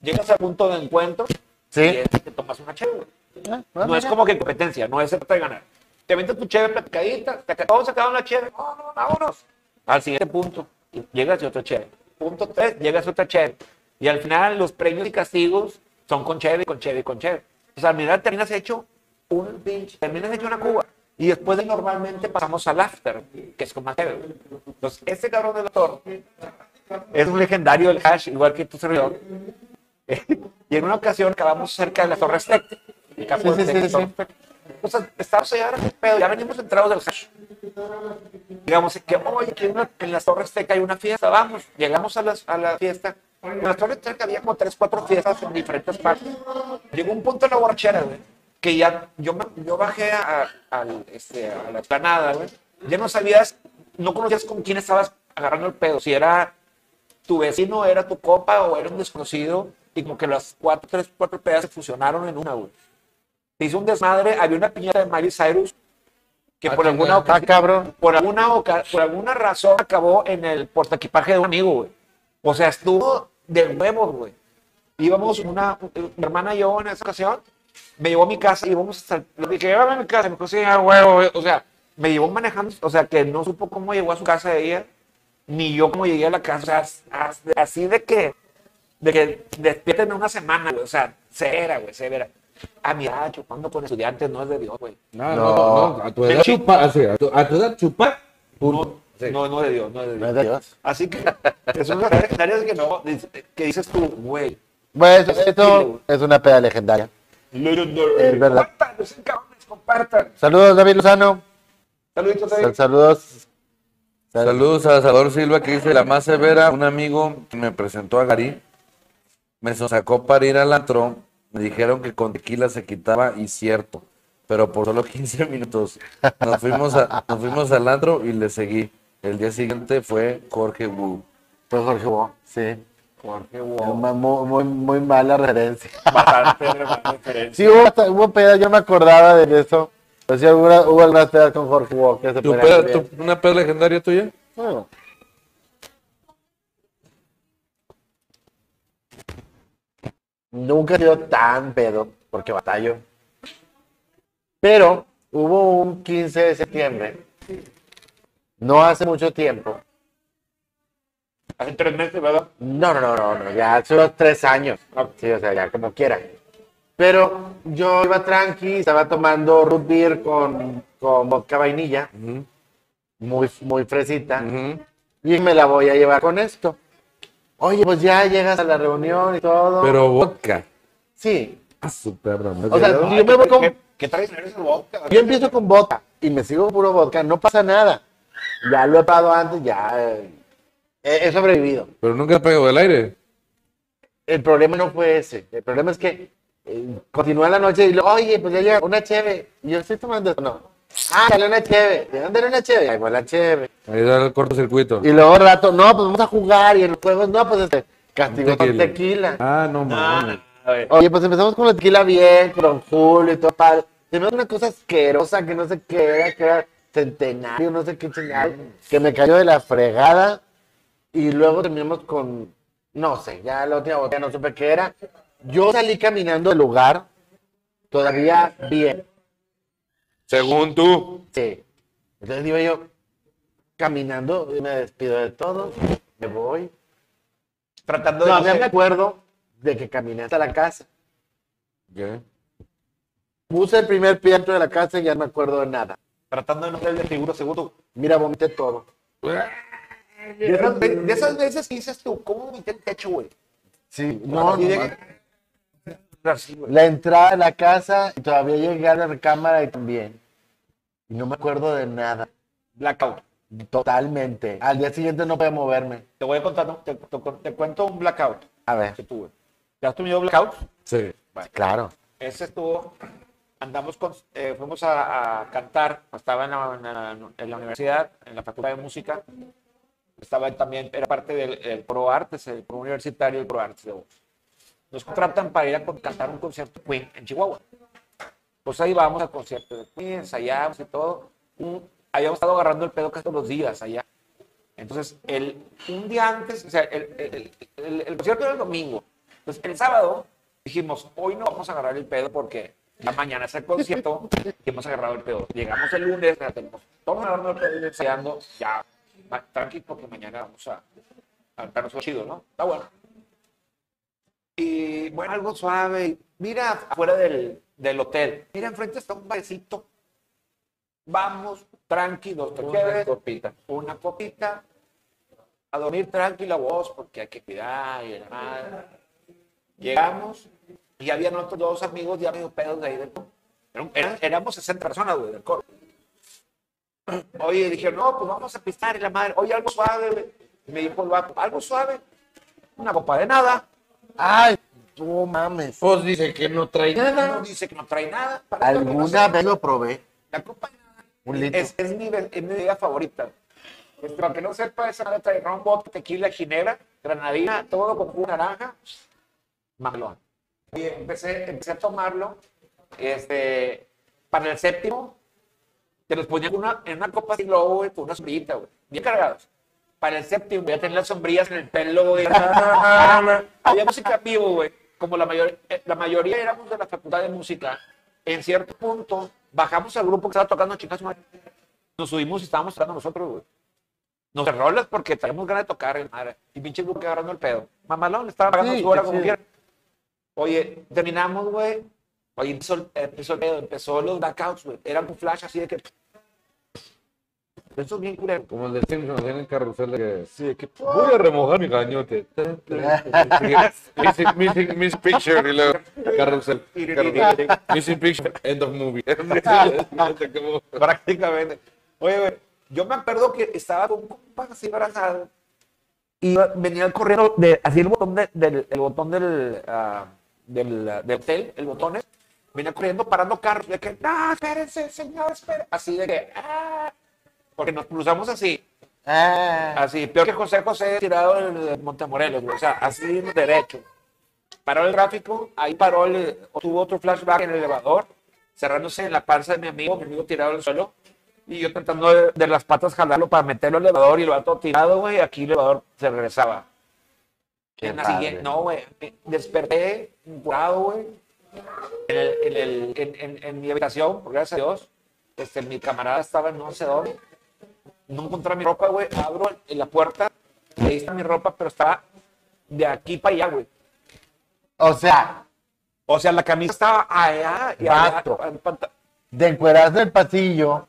llegas al punto de encuentro Sí. y es que te tomas una chévere. Ah, No es como que competencia, no es de ganar. Te aventas tu chévere platicadita, te todos acaban la chévere, no, no, vámonos. Al siguiente punto, llegas y otra chévere. Punto tres, llegas a otra chévere. Y al final los premios y castigos son con cheve, con cheve, con cheve. O sea, al final terminas hecho un pinche, terminas hecho una cuba. Y después de normalmente pasamos al after, que es con más cheve. güey. Entonces, este cabrón del doctor es un legendario del hash, igual que tu servidor. y en una ocasión acabamos cerca de la Torre Azteca. el campo Sí, de sí, sí. Entonces, estábamos allá, ahora, ¿qué pedo? ya venimos entrados del hash. Digamos que, oye, que en, una- en la Torre Azteca hay una fiesta, vamos. Llegamos a, las- a la fiesta. En la Torre Azteca había como tres, cuatro fiestas en diferentes partes. Llegó un punto en la borrachera, güey, que ya yo, yo bajé a, al, este, a la explanada, güey. Ya no sabías, no conocías con quién estabas agarrando el pedo. Si era tu vecino, era tu copa o era un desconocido. Y como que las cuatro, tres, cuatro pedas se fusionaron en una, güey. Se hizo un desmadre, había una piñata de Miley Cyrus que Ah, por alguna chinga. Ah, ocasión cabrón. por alguna, por alguna razón acabó en el portaequipaje de un amigo, güey. O sea, estuvo de huevos, güey. Íbamos, una, mi hermana y yo en esa ocasión, me llevó a mi casa y íbamos hasta, le dije, llévame a mi casa, me dijo, sí, huevo, güey. O sea, me llevó manejando, o sea, que no supo cómo llegó a su casa de ella, ni yo cómo llegué a la casa, así de que, de que despierten una semana, güey, o sea, severa, güey, severa. A mi edad, chupando con estudiantes no es de Dios, güey. No, No. no, no, a tu edad chupar, así, a tu, a tu edad chupar, punto. Sí. No, no es de Dios, no es de No Dios. es de Dios. Así que es una legendarias que no, que dices tú, güey. Bueno, eso, esto es una peda legendaria. Es verdad. Compartan, sean cabrones, compartan. Saludos, David Luzano. Saluditos, David. Sal- Saludos. Sal- Saludos a Salvador Silva que dice la más severa, un amigo me presentó a Gary, me sacó para ir al antro, me dijeron que con tequila se quitaba y cierto, pero por solo 15 minutos. Nos fuimos, a- nos fuimos al antro y le seguí. El día siguiente fue Jorge Wu. Fue Jorge Bo, sí. Jorge, wow. muy, muy, muy mala referencia. Bastante mala referencia. Sí, hubo, hubo yo me acordaba de eso. Pero sí, hubo, hubo algunas pedas con Jorge se ¿Tu peda- tu- ¿Una peda legendaria tuya? Bueno. Nunca he sido tan pedo, porque batallo. Pero hubo un 15 de septiembre, no hace mucho tiempo. Hace tres meses, ¿verdad? No, no, no, no, no, ya hace unos tres años. Sí, o sea, ya como quiera. Pero yo iba tranqui, estaba tomando root beer con, con vodka vainilla, muy, muy fresita. Y me la voy a llevar con esto. Oye, pues ya llegas a la reunión y todo. Pero vodka. Sí. Ah, su perro. ¿no? O sea, ¿Qué- si yo me voy con. ¿Qué, qué traicionero vodka? Yo empiezo con vodka y me sigo puro vodka, no pasa nada. Ya lo he probado antes, ya eh, he, he sobrevivido. Pero nunca pegó del aire. El problema no fue ese. El problema es que eh, continúa la noche y lo, oye, pues ya llega una cheve. Y yo estoy tomando esto. No. Ah, dale una cheve. ¿De dónde era una cheve? Ahí fue la cheve. Ahí da el cortocircuito. Y luego rato, no, pues vamos a jugar. Y en los juegos, no, pues este, castigo con Tequila. Ah, no mames. Oye, pues empezamos con la tequila bien, con Julio y todo padre. Se me hace una cosa asquerosa que no sé qué era, que era centenario, no sé qué chingado, que me cayó de la fregada. Y luego terminamos con, no sé, ya la última botella no supe qué era. Yo salí caminando del lugar, todavía bien, Según tú. sí. Entonces digo yo, caminando, me despido de todos, me voy. tratando de No, no me acuerdo de que caminé hasta la casa. ¿Qué? Puse el primer pie dentro de la casa y ya no me acuerdo de nada. tratando de no ser de seguro seguro. Mira, vomité todo. De esas, ve- de esas veces que dices tú, ¿cómo vomité el techo, güey? Sí, no, no, no. Que- Así, güey. La entrada de la casa y todavía llegué a la recámara y también. Y no me acuerdo de nada. Blackout. Totalmente. Al día siguiente no podía moverme. Te voy a contar, ¿no? te, te- te cuento un blackout A ver. que tuve. ¿Ya has tenido blackout? Sí. Claro. Ese estuvo, andamos con, eh, fuimos a, a cantar, estaba en la, en la- en la universidad, en la facultad de música, estaba también, era parte del el Pro Artes, el Pro Universitario y el Pro Artes de voz. Nos contratan para ir a cantar un concierto Queen en Chihuahua. Pues ahí vamos al concierto de Queen, ensayamos y todo. Un- habíamos estado agarrando el pedo casi todos los días allá. Entonces, el, un día antes, o sea, el, el- el- el concierto era el domingo. Entonces, el sábado dijimos, hoy no vamos a agarrar el pedo porque la mañana es el concierto y hemos agarrado el pedo. Llegamos el lunes, ya tenemos todos agarrando el pedo y ensayando, ya, ma- tranqui, porque mañana vamos a a cantarnos chido, ¿no? Está bueno. Y bueno, algo suave. Mira afuera del, del hotel. Mira, enfrente está un barecito. Vamos, tranqui, dos Una copita. una copita. A dormir tranquila vos, porque hay que cuidar y demás. Llegamos y habían otros dos amigos ya medio pedos de ahí del coro. Éramos 60 personas, güey, del coro. Oye, dije, no, pues vamos a pistar y la madre. Oye, algo suave, güey. Me dijo el vato, algo suave. Una copa de nada. Ay, no mames. Pues dice que no trae nada. No dice que no trae nada. Para Alguna vez lo probé. La copa de nada Un litro. es, es mi, es mi bebida favorita. Pues, para que no sepa, esa madre trae ron, vodka, tequila, ginebra, granadina, todo con jugo naranja. Malón. Y empecé, empecé a tomarlo. Este, para el séptimo, te los ponían en una, en una copa así, güey, con una sombrillita, güey. Bien cargados. Para el séptimo, voy a tener las sombrillas en el pelo, güey. Había música vivo, güey. Como la, mayor, eh, la mayoría éramos de la facultad de música, en cierto punto bajamos al grupo que estaba tocando chicas. Nos subimos y estábamos tocando nosotros, güey. Nos rolas porque traemos ganas de tocar, madre. Y pinche grupo que agarrando el pedo. Mamalón, le estaba pagando Sí, su hora qué como quiera. Oye, terminamos, güey. Oye, empezó, empezó el pedo, empezó los blackouts, güey. Eran un flash así de que. Eso es bien culero. Como el de Simpsons en el carrusel de que Sí, que. voy a remojar mi cañote. missing, missing, missing picture y luego carrusel. carrusel. Missing picture, end of movie. Prácticamente. Oye, yo me acuerdo que estaba con un compa así abrazado y iba- venía corriendo de, así el botón de- del, el botón del, ah, del, ah, del hotel, el botón, venía corriendo parando carros, de que, no, espérense, señor, espérense. Así de que, ah, porque nos cruzamos así, Ah, así, peor que José José tirado en el Montemorelos, güey, o sea, así derecho. Paró el tráfico, ahí paró, el, tuvo otro flashback en el elevador, cerrándose en la panza de mi amigo, mi amigo tirado al suelo, y yo tratando de, de las patas jalarlo para meterlo al elevador y el vato tirado, güey, aquí el elevador se regresaba. Qué En la padre. siguiente- no, güey, desperté curado, güey, en, el- en, el- en- en- en mi habitación, por gracias a Dios, este, mi camarada estaba en no sé dónde, no encontré mi ropa, güey, abro el- la puerta, ahí está mi ropa, pero estaba de aquí para allá, güey. o sea, O sea, la camisa estaba allá y allá, en de encuerarse el pasillo.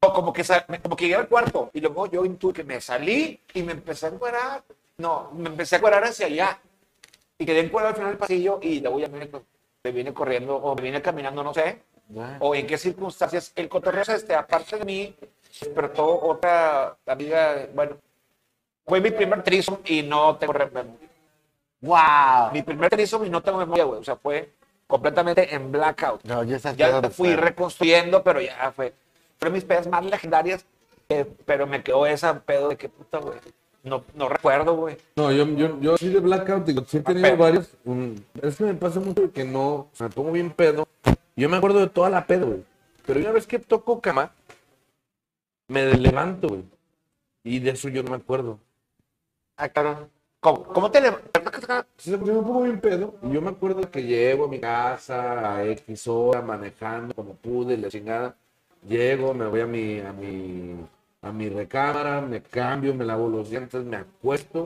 Como que, como que llegué al cuarto y luego yo intuí que me salí y me empecé a encuerar. No, me empecé a encuerar hacia allá y quedé encuerado al final del pasillo y luego ya me, me vine corriendo o me vine caminando, no sé, o en qué circunstancias. El cotorreo es este, aparte de mí, despertó otra amiga, bueno, fue mi primer trisom y no tengo re- ¡Wow! mi primer trisom y no tengo memoria, güey, o sea, fue completamente en blackout. No, ya Ya fui reconstruyendo, pero ya fue. Fueron mis pedas más legendarias, eh, pero me quedó esa pedo de que puta, güey. No, no recuerdo, güey. No, yo, yo, yo sí de blackout, digo, sí he tenido varios. es que me pasa mucho que no, o sea, me pongo bien pedo. Yo me acuerdo de toda la pedo, güey. Pero una vez que toco cama, me levanto, güey. Y de eso yo no me acuerdo. Ah, cabrón. ¿Cómo, cómo te levantas? Sí, Yo me pongo bien pedo. Y yo me acuerdo que llego a mi casa a X hora manejando como pude, la chingada. Llego, me voy a mi, a mi, a mi recámara, me cambio, me lavo los dientes, me acuesto.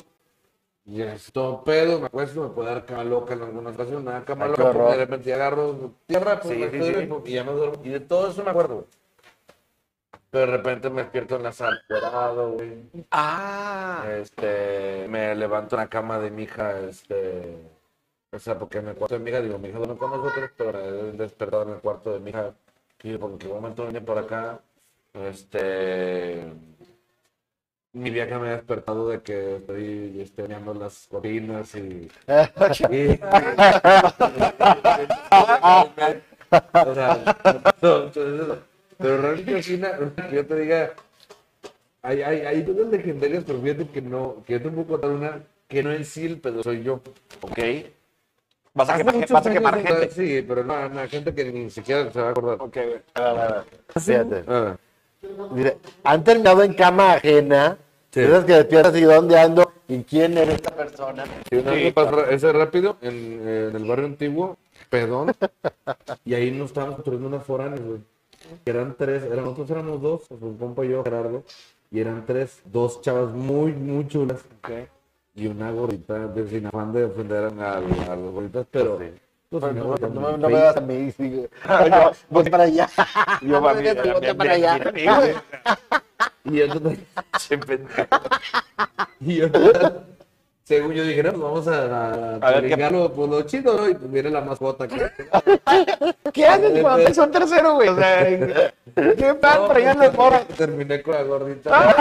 Y es todo pedo, me acuesto, me puede dar cama loca en alguna ocasión, me da cama qué loca, porque horror. de repente agarro tierra, pues Sí, me sí, estoy- y ya me duermo. Y de todo eso me acuerdo, güey. Pero de repente me despierto en la sala, cuadrado, güey. Ah, Este, me levanto en la cama de mi hija, este, o sea, porque en el cuarto de mi hija, digo, mi hija duerme con nosotros, pero he despertado en el cuarto de mi hija, y porque un momento vine por acá, este, mi vieja me ha despertado de que estoy este, bañando las cortinas y... y- o sea, entonces, pero realmente así una, una que yo te diga, hay, hay, hay cosas legendarias, pero fíjate que no, que yo te puedo contar una que no es sí el pedo, soy yo. ok. Vas a Hace quemar, vas a quemar años, gente. Sí, pero no, no, gente que ni siquiera se va a acordar. Ok, güey. Fíjate. Ah, Mire, han terminado en cama ajena. Sí. Esas que despiertas y dónde ando y quién es esta persona. y una vez me pasó ese rápido en, en el barrio antiguo, pedón, y ahí nos estábamos construyendo unas foráneas, güey. Eran tres, eran, nosotros éramos dos, pues, un compa y yo, Gerardo, y eran tres, dos chavas muy, muy chulas. Ok. y una gordita, de, sin afán de ofender a, a los gorditas, pero... pues, No, no, no, muy no veas a mí. sí. Yo, voy para allá. Yo mira, voy para allá. Y pendejo. y yo, según yo dije, no, pues vamos a, a, A ver, ¿qué- brincarlo, pues lo chido, ¿no? Y pues viene la mascota que... ¿Qué haces cuando te son tercero, güey? O sea, ¿qué van trayendo el porro? Terminé con la gordita. Para,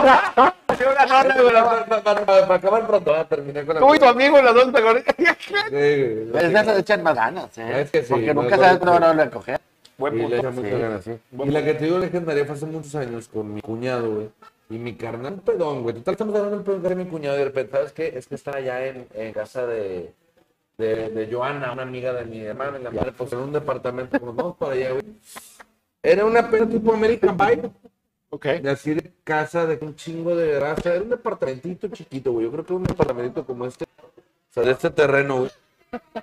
para- para- para acabar pronto, ah, terminé con la Tú y tu amigo, los dos mejores. Sí, güey. Es de esas echan más ganas, ¿eh? Es que sí, Porque no, nunca no, sabes no. cuándo van a coger. Buen Y le punto. echa muchas Sí. ganas, sí. Y la que te digo legendaria fue hace muchos años con mi cuñado, güey. Y mi carnal, pedón, güey. Total, estamos hablando del pedón era mi cuñado. Y de repente, ¿sabes qué? Es que está allá en, en casa de, de, de Joana, una amiga de mi hermana. Y la madre, pues en un departamento, pues vamos para allá, güey. Era una pena tipo American Pie. Ok. De así de casa, de un chingo de raza. Era un departamentito chiquito, güey. Yo creo que un departamentito como este. O sea, de este terreno, güey.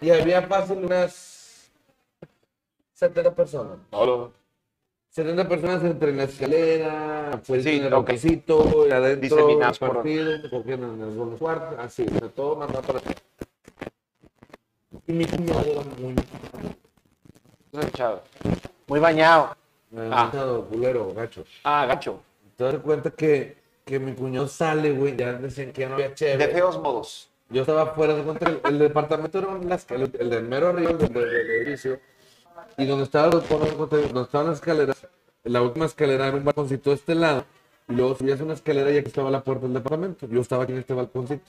Y había fácil unas 70 personas. 70 personas entre la escalera, pues Sí, en el ok. requisito, y adentro, Diseminadas por- partido, cogían en cuartos, así, de todo mandado para Y mi cuñado era muy. Muy bañado. manchado, culero, gacho. Ah, gacho. Te das cuenta que, que mi cuñado sale, güey, ya decían que ya no había De chévere. feos modos. Yo estaba afuera, de cuenta, el, el departamento era una escalera, el del mero arriba del, del- edificio, y donde estaba, donde estaban las escaleras, la última escalera era un balconcito de este lado, y luego subías una escalera y aquí estaba la puerta del departamento. Yo estaba aquí en este balconcito.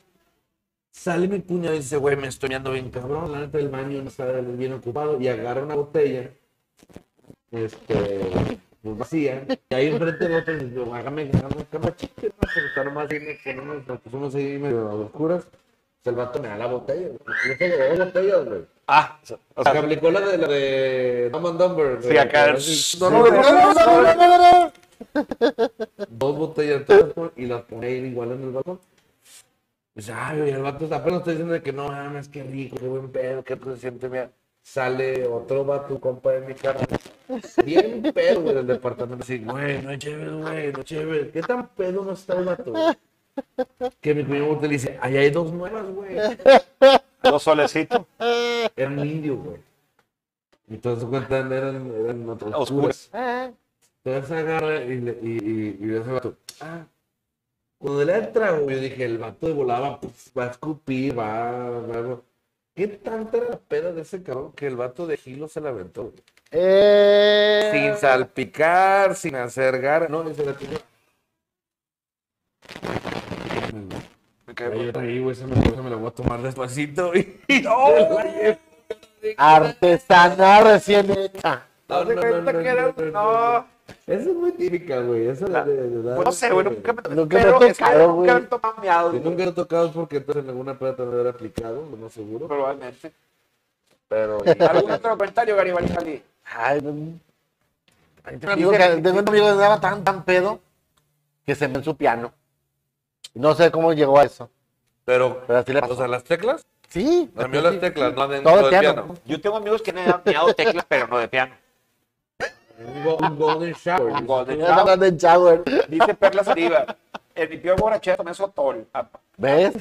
Sale mi cuñado y dice, güey, me estoy meando bien cabrón, la neta del baño no está bien ocupado, y agarra una botella, este, pues vacía, y ahí enfrente de otro, dice, hágame, hágame cama chica. Pero está nomás ahí, nos ponemos, nos pusimos ahí medio oscuras, pues el vato me da la botella, güey. yo botellas, güey. Ah, o sea, sea, aplicó la de la de Dumb and Dumber. Sí, acá, no, no, no, no, no, no, no, Dos botellas entonces, y las pone ahí igual en el balcón. Dice, ay, el vato apenas está diciendo de que no mames, qué rico, qué buen pedo, qué se siente bien. Sale otro vato, compa de mi carne. Bien pedo, güey, del departamento. Así, güey, no es chévere, güey, no es chévere. ¿Qué tan pedo no está el vato? Que mi cuñado le dice, ahí hay dos nuevas, güey. Dos solecitos. Eran indios, güey. Entonces cuentan, eran, eran otras Oscuras. Entonces agarra y, le, y, y, y ese vato. Ah, cuando le da el trago, yo dije, el vato de volaba, pues, va a escupir, va, va, va. ¿Qué tanta era la peda de ese cabrón que el vato de Gilo se la aventó? güey? Eh, Sin salpicar, sin hacer gar... No, ni se la tiró. Me cae Ahí, güey, esa me, me la voy a tomar despacito. Y... Artesanal recién hecha. No, de no, no, que era- no, no, no. Esa es muy típica, güey. Esa de, de, de dar- No sé, güey, nunca me Nunca me que tocado, nunca güey. he tomado miados, Si güey, nunca lo he tocado es porque entonces en alguna peda te lo haber aplicado, lo más seguro. Probablemente. Pero. ¿Algún otro comentario, Garibaldi? Ay, no. Amigo que, tengo un amigo que andaba tan, tan pedo que se me en su piano. No sé cómo llegó a eso. Pero, Pero así le o pasó. sea, las teclas, Sí. cambió sí. las teclas, no adentro Todo del piano. piano. Yo tengo amigos que me han miado teclas, pero no de piano. Un, go- un golden shower. Un golden Ya hablando en shower. Dice Perla Saliva. En mi peor borrachera tomé sotol. ¿Ves?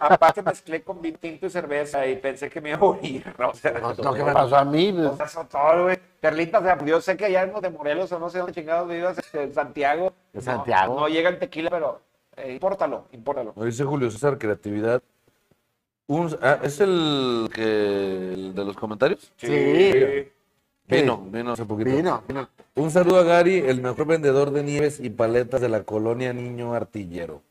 Aparte mezclé con vin tinto y cerveza y pensé que me iba a morir. ¿no? O sea, No, lo que me pasó a mí. pues, O sea, sotol, güey. Perlita, o sea, yo sé que allá en los de Morelos o no sé dónde chingados vivas, en Santiago. En no- Santiago. No, llega el tequila, pero eh, impórtalo, impórtalo. Dice Julio César Creatividad. Un- ah, ¿Es el, que, el de los comentarios? Sí. Vino, vino hace poquito. Vino, vino. Un saludo a Gary, el mejor vendedor de nieves y paletas de la colonia Niño Artillero.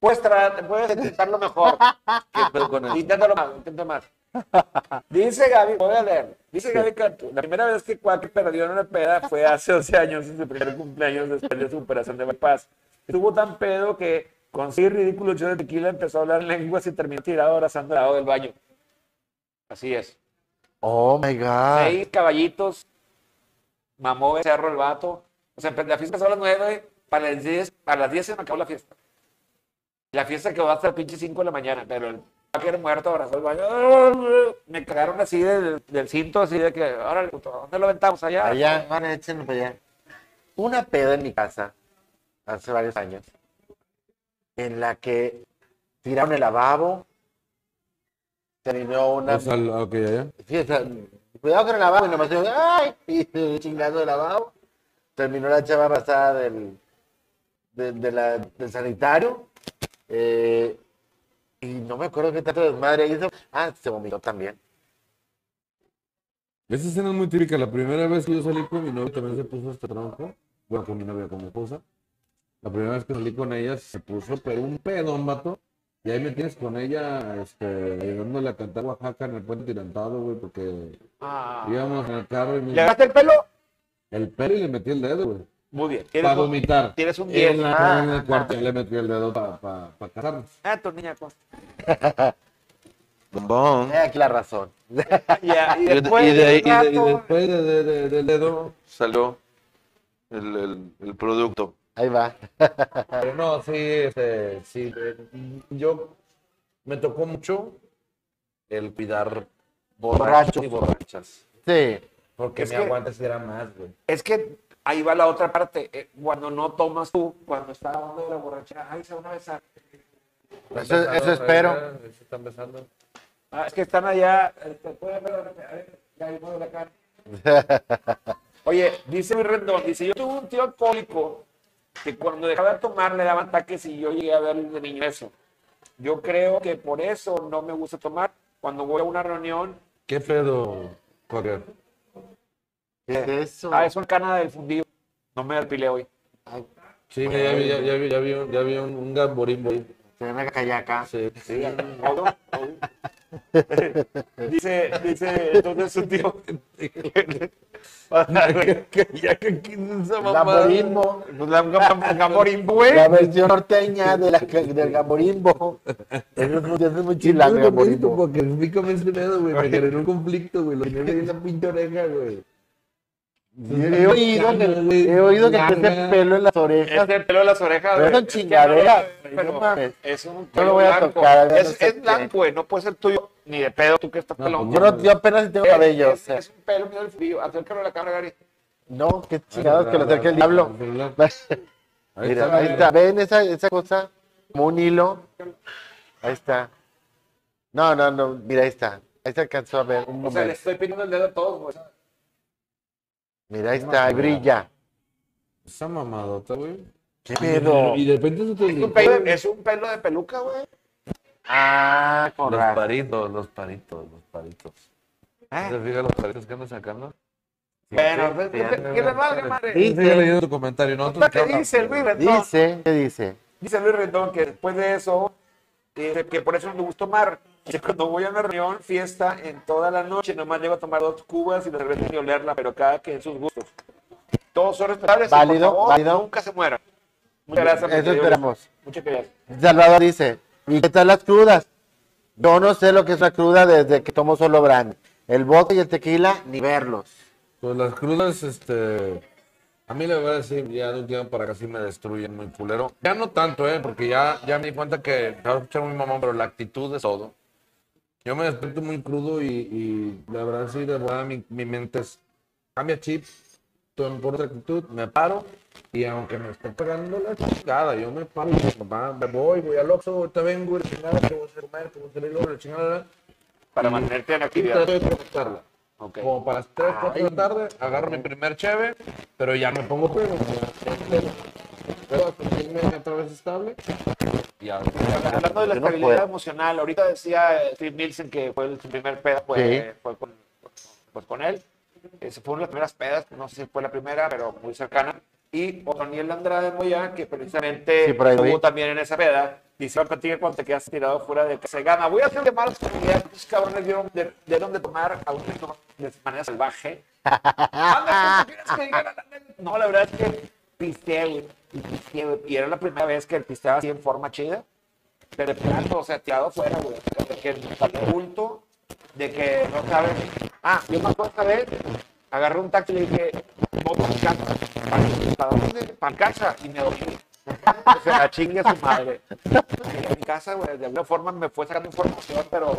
Puedes, puedes intentarlo mejor. ¿Qué pedo con eso? Inténtalo más, inténtalo más. Dice Gaby, voy a leer. Dice Gaby Cantú, la primera vez que Cuac perdió en una peda fue hace 11 años en su primer cumpleaños después de su operación de bypass. Estuvo tan pedo que con sí ridículo yo de tequila empezó a hablar lenguas y terminó tirado abrazando al lado del baño. Así es. Oh my God. Seis caballitos, mamó el cerro el vato. O sea, la fiesta empezó a las 9, para las 10, a las 10 se me acabó la fiesta. La fiesta quedó hasta el pinche 5 de la mañana, pero el era muerto abrazó el baño. Me cagaron así del, del cinto, así de que, órale, puto, ¿dónde lo aventamos? Allá. Allá, van, échenlo para allá. Una peda en mi casa, hace varios años, en la que tiraron el lavabo, terminó una... Sea, cuidado con el lavabo y nomás digo, ¡ay! Y chingando el lavabo. Terminó la chava pasada del, de, de la, del sanitario. eh, y no me acuerdo qué tanto desmadre hizo. Ah, se vomitó también. Esa escena es muy típica. La primera vez que yo salí con mi novia también se puso este tronco. Bueno, con mi novia como esposa. La primera vez que salí con ella se puso, pero un pedón, vato. Y ahí me tienes con ella, este, ayudándole a cantar Oaxaca en el puente tirantado, güey, porque Ah. íbamos en el carro y me... ¿Le el pelo? el pelo y le metí el dedo, güey. Muy bien. Para Tienes un, vomitar. tienes un 10. En, la, Ah, en el cuarto yo le metí el dedo para pa, pa casarnos. ah, tu niña. pues. Bombón. He aquí la razón. Ya, y Y de- después, y de Y, de- y rato, después de- de- de- del dedo, Salió el, el, el producto. Ahí va. Pero no, sí, este, sí, eh, yo me tocó mucho el cuidar borrachos y borrachas. Sí. Porque Es mi que- aguante sí era más, güey. Es que ahí va la otra parte. eh, Cuando no tomas tú, cuando está hablando de la borrachera, ay, se van a besar. Eso, eso espero. eh, Se están besando. Ah, es que están allá. pueden ver, a ver, ya ahí mueve la cara. Oye, dice mi rendón, dice, yo tuve un tío alcohólico que cuando dejaba de tomar le daban ataques y yo llegué a ver de niño eso. Yo creo que por eso no me gusta tomar. Cuando voy a una reunión, ¿Qué pedo, Cocker? ¿Qué es eso? ah, es una cana del fundido. No me depilé hoy. Sí, ya vi, ya, ya vi, ya vi, un- ya vi un, un gamborimbo ahí. Se acá y acá. Sí, sí. Todo, todo. dice, dice, entonces su tío. Gamborimbo. Gamborimbo, güey. La versión norteña de la, del gamborimbo. Eso es muy, Chilango, gamborimbo. porque explícame ese pedo, güey. Me generó un conflicto, güey. Lo tenía en la pinche oreja, güey. He oído que, he oído que pelo en las orejas. Es el pelo de las orejas. Pero Es mames. Es un No pelo lo voy a blanco. tocar, ya no Es, sé es blanco, güey. No puede ser tuyo ni de pedo tú que estás No, pelón. pues Yo, no- yo apenas tengo Es- cabello. o Es, sea, es un pelo mío del frío. Acércalo a la cámara, Gary. no, qué chingados que lo acerque el diablo. Mira, ahí está. ¿Ven esa, esa cosa? Como un hilo. Ahí está. No, no, no. Mira, ahí está. Ahí se alcanzó a ver. Un O sea, le estoy pidiendo el dedo a todos, güey. Mira, ahí está. Ahí brilla. Esa mamadota, güey. ¿Qué pedo? Y de repente se te Es un pelo de, es un pelo de peluca, güey. Ah, con Los paritos, los paritos, los paritos. Ah. ¿Se fija los paritos que andan sacando? Bueno, pues, que que le valga madre. Sigue leyendo tu comentario, ¿no? ¿Qué dice Luis Rendón? Dice, ¿qué dice? Dice Luis Rendón que después de eso, eh, que por eso no me gusta cuando voy a una reunión, fiesta, en toda la noche, nomás llego a tomar dos cubas y de repente ni olerla, pero cada quien en sus gustos. Todos son respetables. y, por Válido, favor, válido. Nunca se mueran. Muchas gracias. Eso esperamos. Muchas gracias. Salvador dice, ¿y qué tal las crudas? Yo no sé lo que es la cruda desde que tomo solo brand. El vodka y el tequila, ni verlos. Pues las crudas, este. A mí le voy a decir, ya de un tiempo para acá sí me destruyen muy culero. Ya no tanto, ¿eh? Porque ya, ya me di cuenta que, me va a escuchar muy mamón, pero la actitud es todo. Yo me despierto muy crudo y, y la verdad sí, de verdad mi, mi mente es, cambia chip, por otra actitud, me paro y aunque me esté pegando la chingada, yo me paro y papá, me voy, voy al Oxxo, ahorita vengo, y la chingada, que voy a hacer comer, que voy a salir luego, la chingada, Para mantenerte en y actividad. trato de provocarla. Ok. Como para las 3, 4 de la tarde, agarro mi primer cheve, pero ya me pongo pedo. Otra vez estable. Ya. Hablando de la no estabilidad puedo. emocional, ahorita decía eh, Steve Nielsen que fue su primer peda, fue, Sí. fue con, pues con él. Esa fue una de las primeras pedas, no sé si fue la primera, pero muy cercana. Y Otoniel Andrade Moya, que precisamente Sí, estuvo también en esa peda, dice, platica cuando te quedas tirado fuera de casa gana. Voy a hacer de malas comunidades, estos cabrones dieron de, dieron de tomar a un de manera salvaje. Anda, ¿tú quieres que diga la- la- No, la verdad es que pisteé, güey. Y pisteé, güey. Y era la primera vez que pisteaba así en forma chida. Pero de plano, o sea, tirado fuera, güey. De que tan culto, de que no sabes. Ah, yo me acuerdo esta vez, agarré un taxi y le dije, moto a mi casa. ¿Para dónde? Para casa. Y me dormí. O sea, chingue a su madre. Llegué a mi casa, güey. De alguna forma me fue sacando información, pero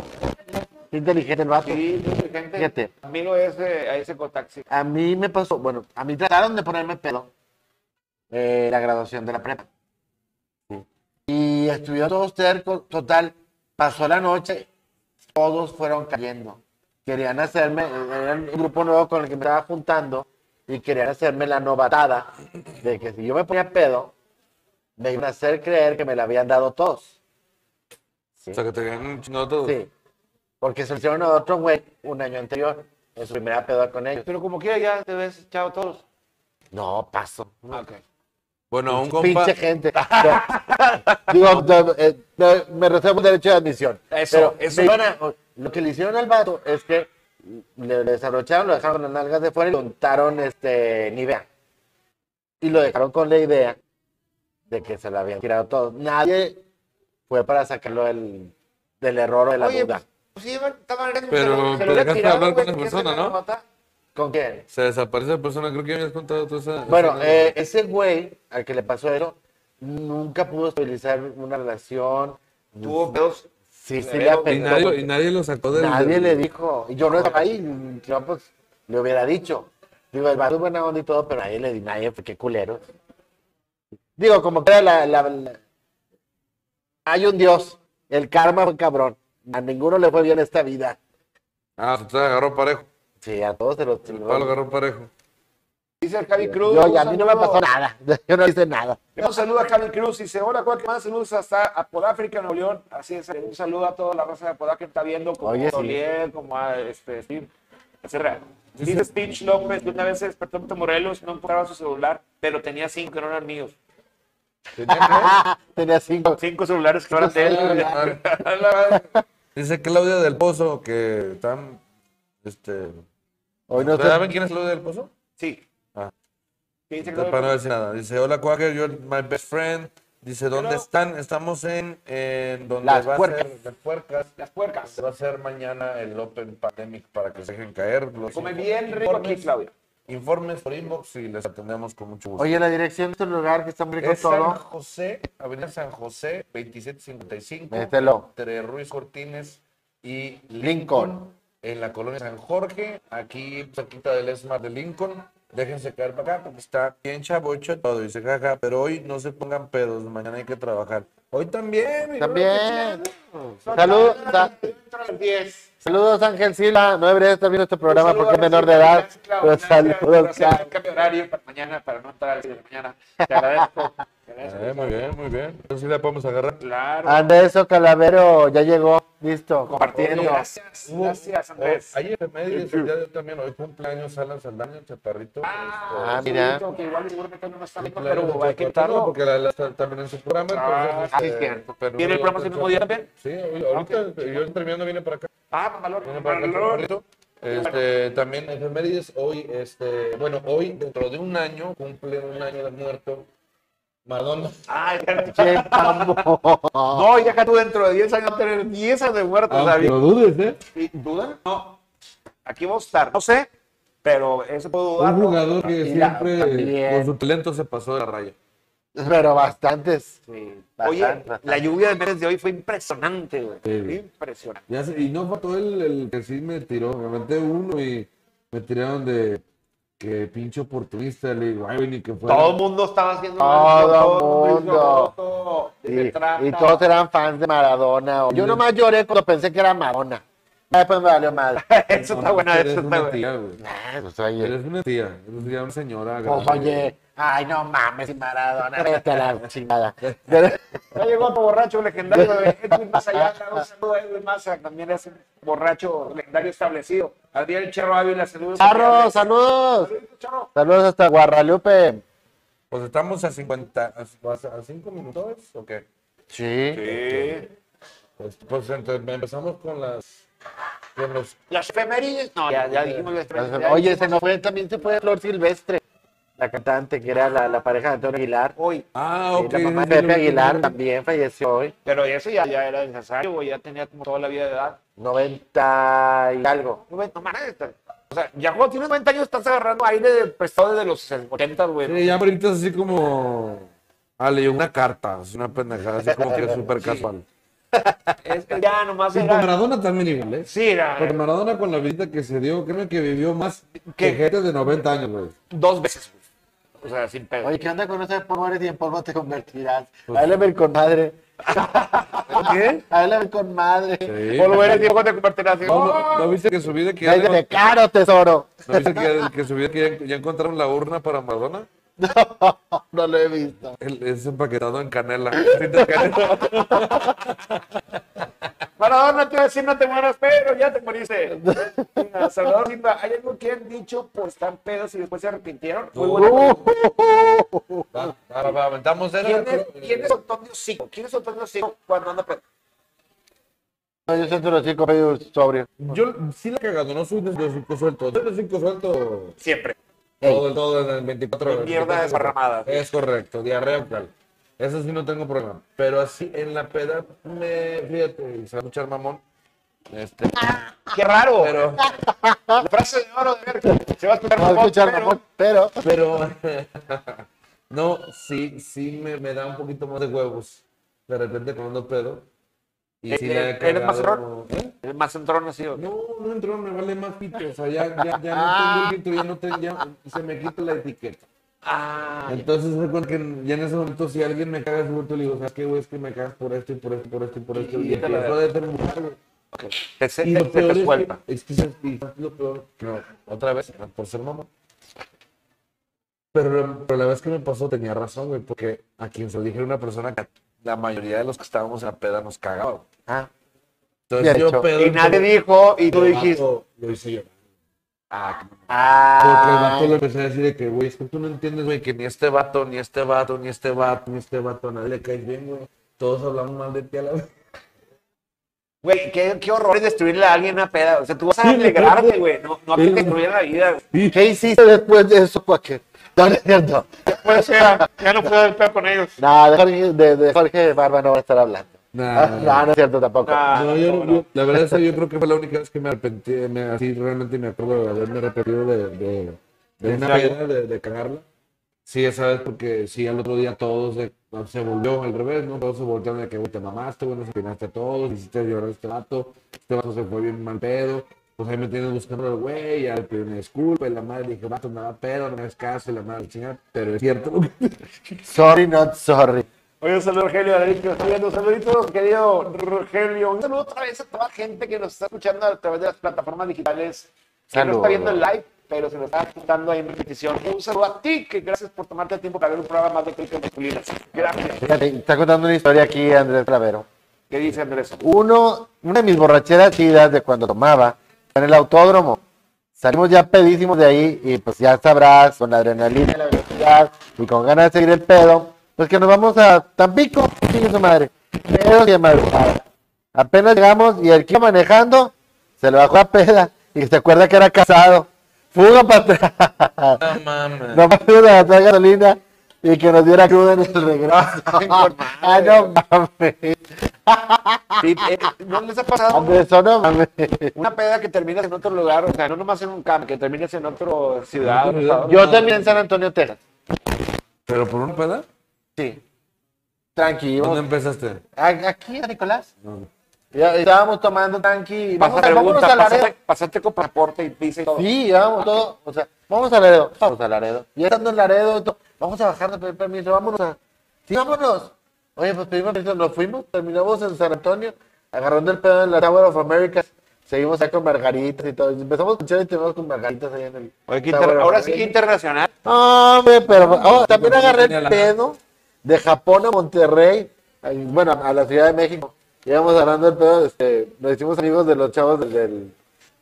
inteligente el vato. sí, inteligente. Fíjate. Amigo ese, a ese cotaxi. A mí me pasó, bueno, a mí trataron de ponerme pedo eh, la graduación de la prepa. Sí. Y estuvieron todos tercos, total, pasó la noche, todos fueron cayendo. Querían hacerme, era un grupo nuevo con el que me estaba juntando y querían hacerme la novatada de que si yo me ponía pedo, me iban a hacer creer que me la habían dado todos. O sea, que te un chingado todo. Sí, porque se lo hicieron a otro güey un año anterior, en su primera peda con ellos. Pero como quiera ya te ves echado todos. No, paso. Bueno, un compa. Pinche gente. No. Digo, no, eh, no, me reservo el derecho de admisión. Eso, Pero eso. lo que le hicieron al vato es que le desabrocharon, lo dejaron las nalgas de fuera y untaron este, Nivea. Y lo dejaron con la idea de que se lo habían tirado todos. Nadie fue para sacarlo del, del error o de la Oye, duda. pues sí, estaban Pero te dejaste hablar con esa persona, ¿no? ¿Con quién? Se desaparece la persona, creo que ya me has contado tú esa. Bueno, esa- eh, ese güey al que le pasó eso nunca pudo estabilizar una relación. Tuvo pedos. Sí, sí, y le y, nadie, y nadie lo sacó del. Nadie del- le dijo. Y yo no estaba ahí. Yo, pues, le hubiera dicho. Digo, el vato es buena onda y todo, pero nadie le di, nadie, qué culero. Digo, como que era la, la- la- Hay un Dios. El karma fue cabrón. A ninguno le fue bien esta vida. Ah, se te agarró parejo. Sí, a todos se los El palo agarró parejo. Dice el Javi Cruz. Yo, a mí no me pasó nada. Yo no hice nada. Un saludo a Javi Cruz. Dice, hola, ¿cuál que más saludos hasta a Podáfrica, Nuevo León? Así es, un saludo a toda la raza de Podáfrica que está viendo, como Oye, sí. Dolier, como a este, Steve. Dice Stitch López que una vez se despertó en Morelos, no encontraba su celular, pero tenía cinco no eran míos. Tenía cinco. Cinco celulares que no eran de él. Dice Claudia del Pozo que están. Este. Hoy no. ¿Saben quién es Claudia del Pozo? Sí. Ah. ¿Qué dice Para no decir nada. Dice, hola Quaker, you're my best friend. Dice, ¿dónde están? Estamos en, en donde Las va Puercas. a ser las puercas. Las puercas. Va a ser mañana el Open Pandemic para que se dejen caer. Los Come bien rico aquí, informes, Claudia. informes por inbox y les atendemos con mucho gusto. Oye, la dirección de este lugar que está muy rico es San todo. José, Avenida San José, 2755. Mételo. Entre Ruiz Cortines y Lincoln. Lincoln. En la colonia San Jorge, aquí cerquita del Esmar de Lincoln. Déjense caer para acá porque está bien chavocho todo. Dice, jaja, pero hoy no se pongan pedos, mañana hay que trabajar. Hoy también. También. Saludos, sa- Entra a las 10. saludos Ángel Silva. No debería estar viendo este programa porque es menor de edad. Pero saludos. cambio horario para mañana, para no entrar a las 10 de la mañana. Te agradezco. Eh, muy bien, muy bien. Entonces sí la podemos agarrar. Claro. Andrés Calavero ya llegó. Listo. Compartiendo. Gracias, gracias, Andrés. Oh, Ayer efemérides, el día de hoy también, hoy cumpleaños Alan Saldaña, el chaparrito. Ah, Este, mira. Que igual seguramente no está cumpleaños pero hay que quitarlo. Porque la, la está también en su programa. Ah, entonces, sí, este, cierto. pero ¿Viene el programa ese mismo día también? Sí, hoy- ahorita yo terminando viene para acá. Ah, valor. Viene para acá. Este, también efemérides, hoy, este, bueno, hoy dentro de un año, cumple un año de muerto Madonna. Ay, vamos. no, ya que tú dentro de 10 años vas a tener 10 años de muertos, David. dudes, ¿eh? ¿Y ¿Duda? No. Aquí vamos a estar. No sé, pero eso puedo dudar. Un jugador que siempre también. con su talento se pasó de la raya. Pero bastantes. Oye, Bastante, bastante. la lluvia de meses de hoy fue impresionante, güey. Sí. Impresionante. Ya sé, y no faltó el, el que sí me tiró, me metí uno y me tiraron de que pinche oportunista, le digo, ay, ni que fuera. Todo el mundo estaba haciendo Todo el mundo. mundo. Y, y todos eran fans de Maradona. Yo nomás lloré cuando pensé que era Maradona. Ya Después me valió mal. Eso está bueno, eso está una bueno. tía, güey. Ah, pues, Eres una tía, eres una señora. pues, oye, ay, no mames, y Maradona, vete a la chingada. Ya llegó otro borracho legendario de Edwin Mazayala. Un saludo a Edwin Maza, también es un borracho legendario establecido. Adrián Charro Ávila, saludos. Charro, saludos. Saludos, Charro. Saludos hasta Guarralupe. Pues estamos a 50, a 5 minutos, ¿o qué? Sí. Sí. Pues, pues entonces empezamos con las, con los, Las efemérides. No, ya, ya dijimos las efemérides. Oye, se nos fue, también se fue Flor Silvestre, la cantante que era la, la pareja de Antonio Aguilar. Hoy. ah, Y ok. la mamá de Pepe Aguilar también falleció hoy. Pero eso ya, ya era necesario, güey. Ya tenía como toda la vida de edad. 90 y algo. No, no mames, está- O sea, ya cuando tienes 90 años estás agarrando aire de prestado desde los 80, güey. Sí, ya ahorita es así como, ah, leyó una carta, así una pendejada, así como que súper casual. Es que ya nomás Sí, era. Maradona también igual, ¿eh? Sí, era Porque Maradona con la vida que se dio, creo que vivió más que ¿Qué? gente de 90 años, güey. dos veces, güey. O sea, sin pedo. Oye, ¿qué onda con eso de polvo eres y en polvo te convertirás? A él le ven con madre. ¿Qué? A él le ven con madre. Sí. Polvo eres y polvo te convertirás. No, no, ¿no viste que subí de que ya, Ay, de caro, tesoro. ¿no viste que, que subí de que ya, ya encontraron la urna para Madonna? No lo he visto. El- es empaquetado en canela. Maradona te iba a decir no te mueras, pero ya te moriste. Salvador Silva, ¿hay algo que han dicho por estar pedos y después se arrepintieron? Muy buena Uh, pregunta. Va, Ahora va, aventamos ¿Quién es, quién es Antonio Sico? ¿Quién es Antonio Sico cuando anda pedo? no, yo siento los cinco medio sobrio. Yo sí la he cagado, no soy de los cinco sueltos. Soy de los cinco sueltos Siempre. Todo, todo en el 24 horas. Mierda 24 desparramada. Es correcto, diarrea. Eso sí no tengo problema. Pero así en la peda, me, fíjate, y se va a escuchar mamón. Este, ¡Qué raro! pero, La frase de oro de ver, se va a escuchar No voy a mamón, escuchar, pero- mamón, pero pero, no, sí, sí me, me da un poquito más de huevos. De repente cuando ando pedo. Y sí Eh, la he eh, ¿eres más cagado. ¿Eh? Es más entrón así. No, no entró, me vale más pito. O sea, ya, ya, ya no tengo el ya no tengo, ya se me quita la etiqueta. Ah, Entonces, se cuenta que ya en ese momento, si alguien me caga su le digo, ¿sabes qué, güey? Es que me cagas por esto y por esto, por esto y por esto. Y Y te la empiezo a determinar, güey. te, se- Y te, lo te, peor te es que, es que. Y ¿sabes lo peor, no, otra vez, por ser mamá. Pero, pero la vez que me pasó tenía razón, güey, porque a quien se lo dije era una persona que la mayoría de los que estábamos en la peda nos cagaba. ah, Entonces yo pedo. Y nadie dijo, y tú dijiste. Lo hice yo. Ah, Porque el vato le empecé a decir de que, güey, es que tú no entiendes, güey, que ni este vato, ni este vato, ni este vato, ni este vato, a nadie le caes bien, güey. Todos hablamos mal de ti a la vez. Güey, qué, qué horror es destruirle a alguien una peda. O sea, tú vas a alegrarte, güey. No, no a que te destruyan la vida. ¿Qué hiciste después de eso, Cuaque? No, no es cierto. Puede ser, ya no puedo pedo con ellos. No, de Jorge, de, de Jorge Barba no va a estar hablando. Nah, Ah, no, no es cierto tampoco. Nah. No, yo, no, yo- la verdad es que yo creo que fue la única vez que me arrepentí, me, así realmente me acuerdo de haberme arrepentido de, de, de una peda, de, de cagarla. Sí, esa vez porque sí, al otro día todos se, se volvió al revés, ¿no? Todos se voltearon de que, güey, te mamaste, güey, nos opinaste a todos, hiciste llorar a este vato, este vato se fue bien mal pedo. Pues ahí me tienes buscando al güey, ya le pedí una disculpa, y la madre dije, vato, me da pedo, no me hagas caso, y la madre chingada, pero es cierto. Sorry, not sorry. Oye, un saludo, Rogelio, a David, que nos está viendo. Un saludito, querido Rogelio. Un saludo otra vez a toda la gente que nos está escuchando a través de las plataformas digitales. Que no está viendo el live, pero se nos está escuchando ahí en repetición. Un saludo a ti, que gracias por tomarte el tiempo para ver un programa más de crítica masculina. Gracias. Fíjate, está contando una historia aquí Andrés Clavero. ¿Qué dice Andrés? Uno, una de mis borracheras chidas de cuando tomaba en el autódromo. Salimos ya pedísimos de ahí y pues ya sabrás, con la adrenalina, la velocidad y con ganas de seguir el pedo, pues que nos vamos a Tampico, sigue su madre. Pero de madrugada. Apenas llegamos y el que iba manejando se le bajó la peda y se acuerda que era casado. Fuga para atrás. No mames. No fuimos a gastar gasolina y que nos diera cruda en el regreso. ah, no mames. Sí, eh, ¿No les ha pasado Andrés, no mames. una peda que terminas en otro lugar? O sea, no nomás en un camp, que terminas en otra ciudad. Yo también en San Antonio, Texas. ¿Pero por una peda? Sí. Tranquilo. ¿Dónde empezaste? Aquí, Nicolás. Ya estábamos tomando tranqui. Vamos, Pasa a, vámonos pregunta, a Laredo. pasaste, pasaste con pasaporte y pisa y todo. Sí, vamos todo. O sea, vamos a Laredo. Vamos a Laredo. Ya estando en Laredo, to- vamos a bajar de pedir permiso. Vámonos a. Sí, vámonos. Oye, pues pedimos permiso. Nos fuimos. Terminamos en San Antonio. Agarrando el pedo en la Tower of America. Seguimos ahí con margaritas y todo. Empezamos con y terminamos con margaritas ahí en el. Oye, Tower inter- ahora sí que internacional. Hombre, pero oh, también agarré el pedo de Japón a Monterrey, bueno, a la Ciudad de México. Íbamos hablando del pedo, este, nos hicimos amigos de los chavos del, del-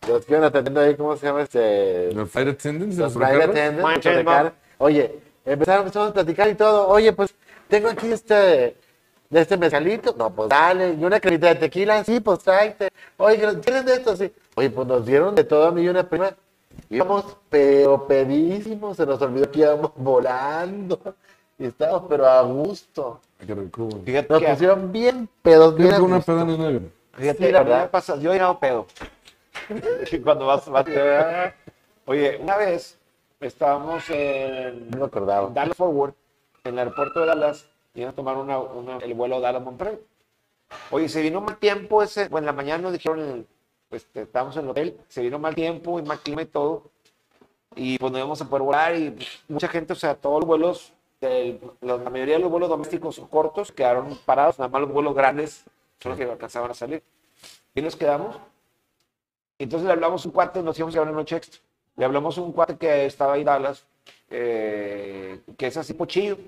de los que iban atendiendo ahí, ¿cómo se llama? Este, ¿Los flight attendants? los ¿Los flight attendants. Oye, empezaron, empezamos a platicar y todo. Oye, pues, tengo aquí este, de este mezcalito. No, pues dale. Y una cremita de tequila. Sí, pues tráete. Oye, ¿tienes de esto? Sí. Oye, pues nos dieron de todo a mí y una prima. Íbamos pero pedísimos. Se nos olvidó que íbamos volando. Y estábamos pero a gusto. Qué rico, güey. Fíjate Nos que, pusieron bien pedos, bien una gusto. peda en avión. fíjate, Sí, la mí me verdad. pasa, yo he llegado pedo. Cuando vas, vas- Oye, una vez estábamos en No me acordaba. Dallas Forward, en el aeropuerto de Dallas, y iban a tomar una, una- el vuelo Dallas-Monterrey. Oye, se vino mal tiempo ese, bueno, en la mañana nos dijeron, el- pues, estábamos en el hotel, se vino mal tiempo y mal clima y todo. y pues no íbamos a poder volar y pues, mucha gente, o sea, todos los vuelos, del- la mayoría de los vuelos domésticos son cortos, quedaron parados, nada más los vuelos grandes son los que alcanzaban a salir. Y nos quedamos. Entonces le hablamos un cuate, nos íbamos a una noche extra. Le hablamos a un cuate que estaba ahí en Dallas, eh, que es así pochillo,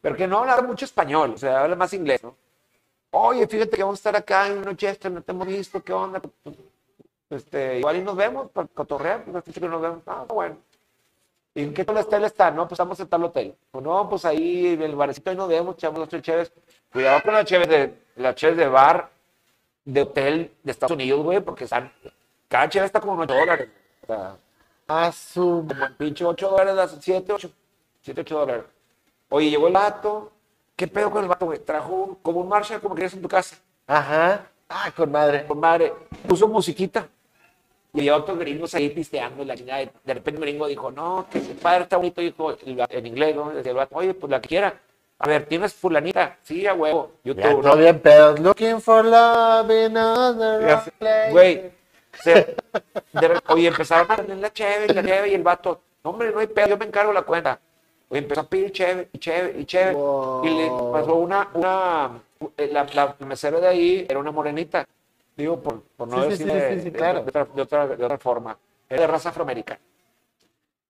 pero que no habla mucho español, o sea, habla más inglés, ¿no? Oye, fíjate que vamos a estar acá en una extra, no te hemos visto, ¿qué onda? Este, igual y nos vemos para cotorrear, hace mucho que nos vemos. Ah, bueno. ¿Y en qué hotel está? No, pues estamos en tal hotel. Pues no, pues ahí en el barecito ahí nos vemos, echamos las tres cheves. Cuidado con las cheves de, las cheves de bar, de hotel de Estados Unidos, güey, porque están, cada cheve está como 8 dólares. O sea, A su. como el pinche 8 dólares, las 7, 8, 7, 8 dólares. Oye, llegó el vato. ¿Qué pedo con el vato, güey? Trajo un- como un Marshall, como querías en tu casa. Ajá. Ah, con madre. Con madre, puso musiquita. Y había otros gringos ahí pisteando. La chingada. de de repente un gringo dijo, no, que el padre está bonito. Dijo en inglés, ¿no? Decía el vato, oye, pues la que quiera. A ver, ¿tienes fulanita? Sí, a huevo. YouTube, ¿no? bien pedos. Looking for love in other Ya sé, place. Güey, oye, empezaron a tener la cheve, la cheve, y el vato, no, hombre, no hay pedo, yo me encargo la cuenta. Oye, empezó a pedir cheve, y cheve, y cheve. Wow. Y le pasó una, una, eh, la, la mesera de ahí era una morenita. Digo, por, por no Sí, decir sí, de, sí, claro. de otra, de, de otra forma. Era de raza afroamericana.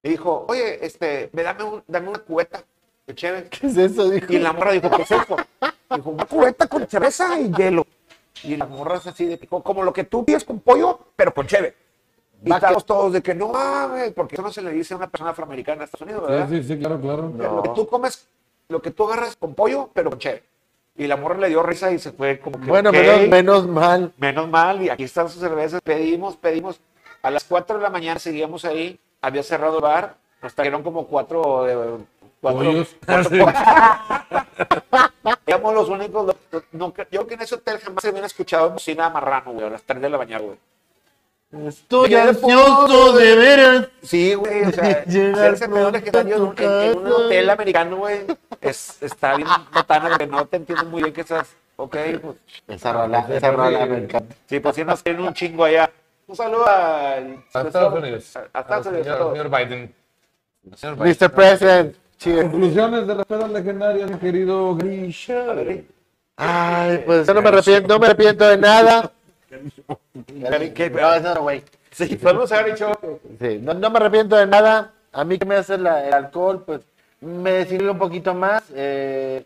Y dijo, oye, este, me dame, un- dame una cubeta de cheve. ¿Qué es eso? Dijo. Y la morra dijo, ¿qué es eso? Dijo, una cubeta con cerveza y hielo. Y la morra es así, de, como- como lo que tú pides con pollo, pero con cheve. Y estamos todos de que no mames, porque eso no se le dice a una persona afroamericana en Estados Unidos, ¿verdad? Sí, sí, sí, claro, claro. Lo que tú comes, lo que tú agarras con pollo, pero con cheve. Y la morra le dio risa y se fue como que. Bueno, ok, menos, menos mal. menos mal, y aquí están sus cervezas, pedimos, pedimos. A las 4 de la mañana seguíamos ahí, había cerrado el bar, nos trajeron como cuatro. cuatro Pollos. Éramos los únicos. no, yo creo que en ese hotel jamás se habían escuchado bocina de marrano, güey, a las 3 de la mañana, güey. Estoy ansioso de ver. Sí, güey, o sea, Llegar ser ese pedo en, un- en- en un casa. hotel americano, güey, es, está bien botana, que no te entiendo muy bien que estás. Ok, pues. Esa rola, esa rola me encanta. Sí, pues sí nos tienen un chingo allá. Un saludo al. A Estados Unidos. A Estados Unidos. señor- Biden. Señor Biden. Mr. President. Conclusiones de las pedas legendarias, mi querido Grisha. Ay, pues yo no me arrepiento, no me arrepiento de nada. ¿Qué- No, eso no, güey. Sí, podemos haber dicho. Sí, no, no me arrepiento de nada. A mí que me hace la- el alcohol, pues me desinhibe un poquito más. eh,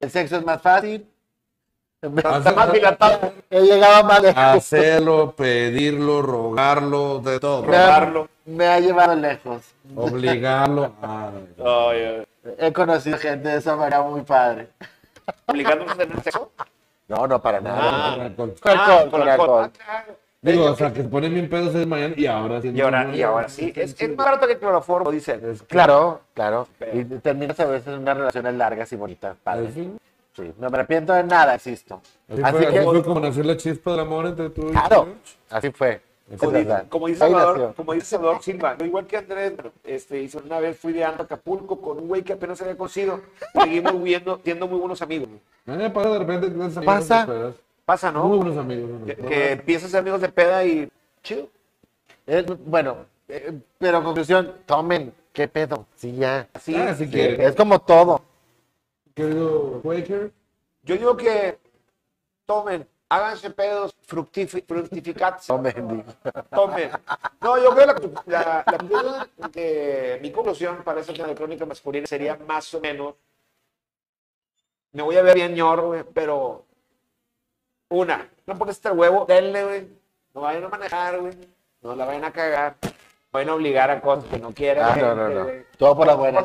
el sexo es más fácil. Hacer- Más dilatado. He llegado más lejos. Hacerlo, pedirlo, rogarlo, de todo. Me ha, me ha llevado lejos. Obligarlo. a- Ay, He conocido gente de esa manera muy padre. ¿Obligándonos a tener sexo? No, no, para nada. con alcohol. Con alcohol, Ah, con con alcohol. Ah. Digo, o sea, que se ponen bien pedos el mañana y ahora sí. Y ahora, y ahora sí. Es, es más barato que el cloroformo, dicen. Claro, claro. Y terminas a veces en unas relaciones largas y bonitas, padre. Sí. Sí, no me arrepiento de nada, existo. Así, Así fue, así que, fue como nació la chispa del amor entre tú y claro, así fue. Como, como dice Salvador, nació. como dice Salvador Silva, yo igual que Andrés, este, hizo una vez fui de Ando Acapulco con un güey que apenas se había conocido. Seguimos viendo, siendo muy buenos amigos. Pasa de repente amigos Pasa. Pasa, ¿no? Muy buenos amigos. ¿no? Que, que empiezas a ser amigos de peda y chido. Es- bueno, eh, pero conclusión, tomen, ¿qué pedo? Sí, ya. Así. Ah, si Sí, quieres. es como todo. Querido Quaker. Yo digo que tomen, háganse pedos, fructifi- fructificats, Tomen, tomen. No, yo creo que la, la, la mi conclusión para esa crónica masculina sería más o menos, me voy a ver bien ñor, güey, pero una, no pones este huevo, denle, güey, no vayan a manejar, güey, no la vayan a cagar, vayan a obligar a cosas que no quieran. Ah, no, no, no. Todo por las buenas.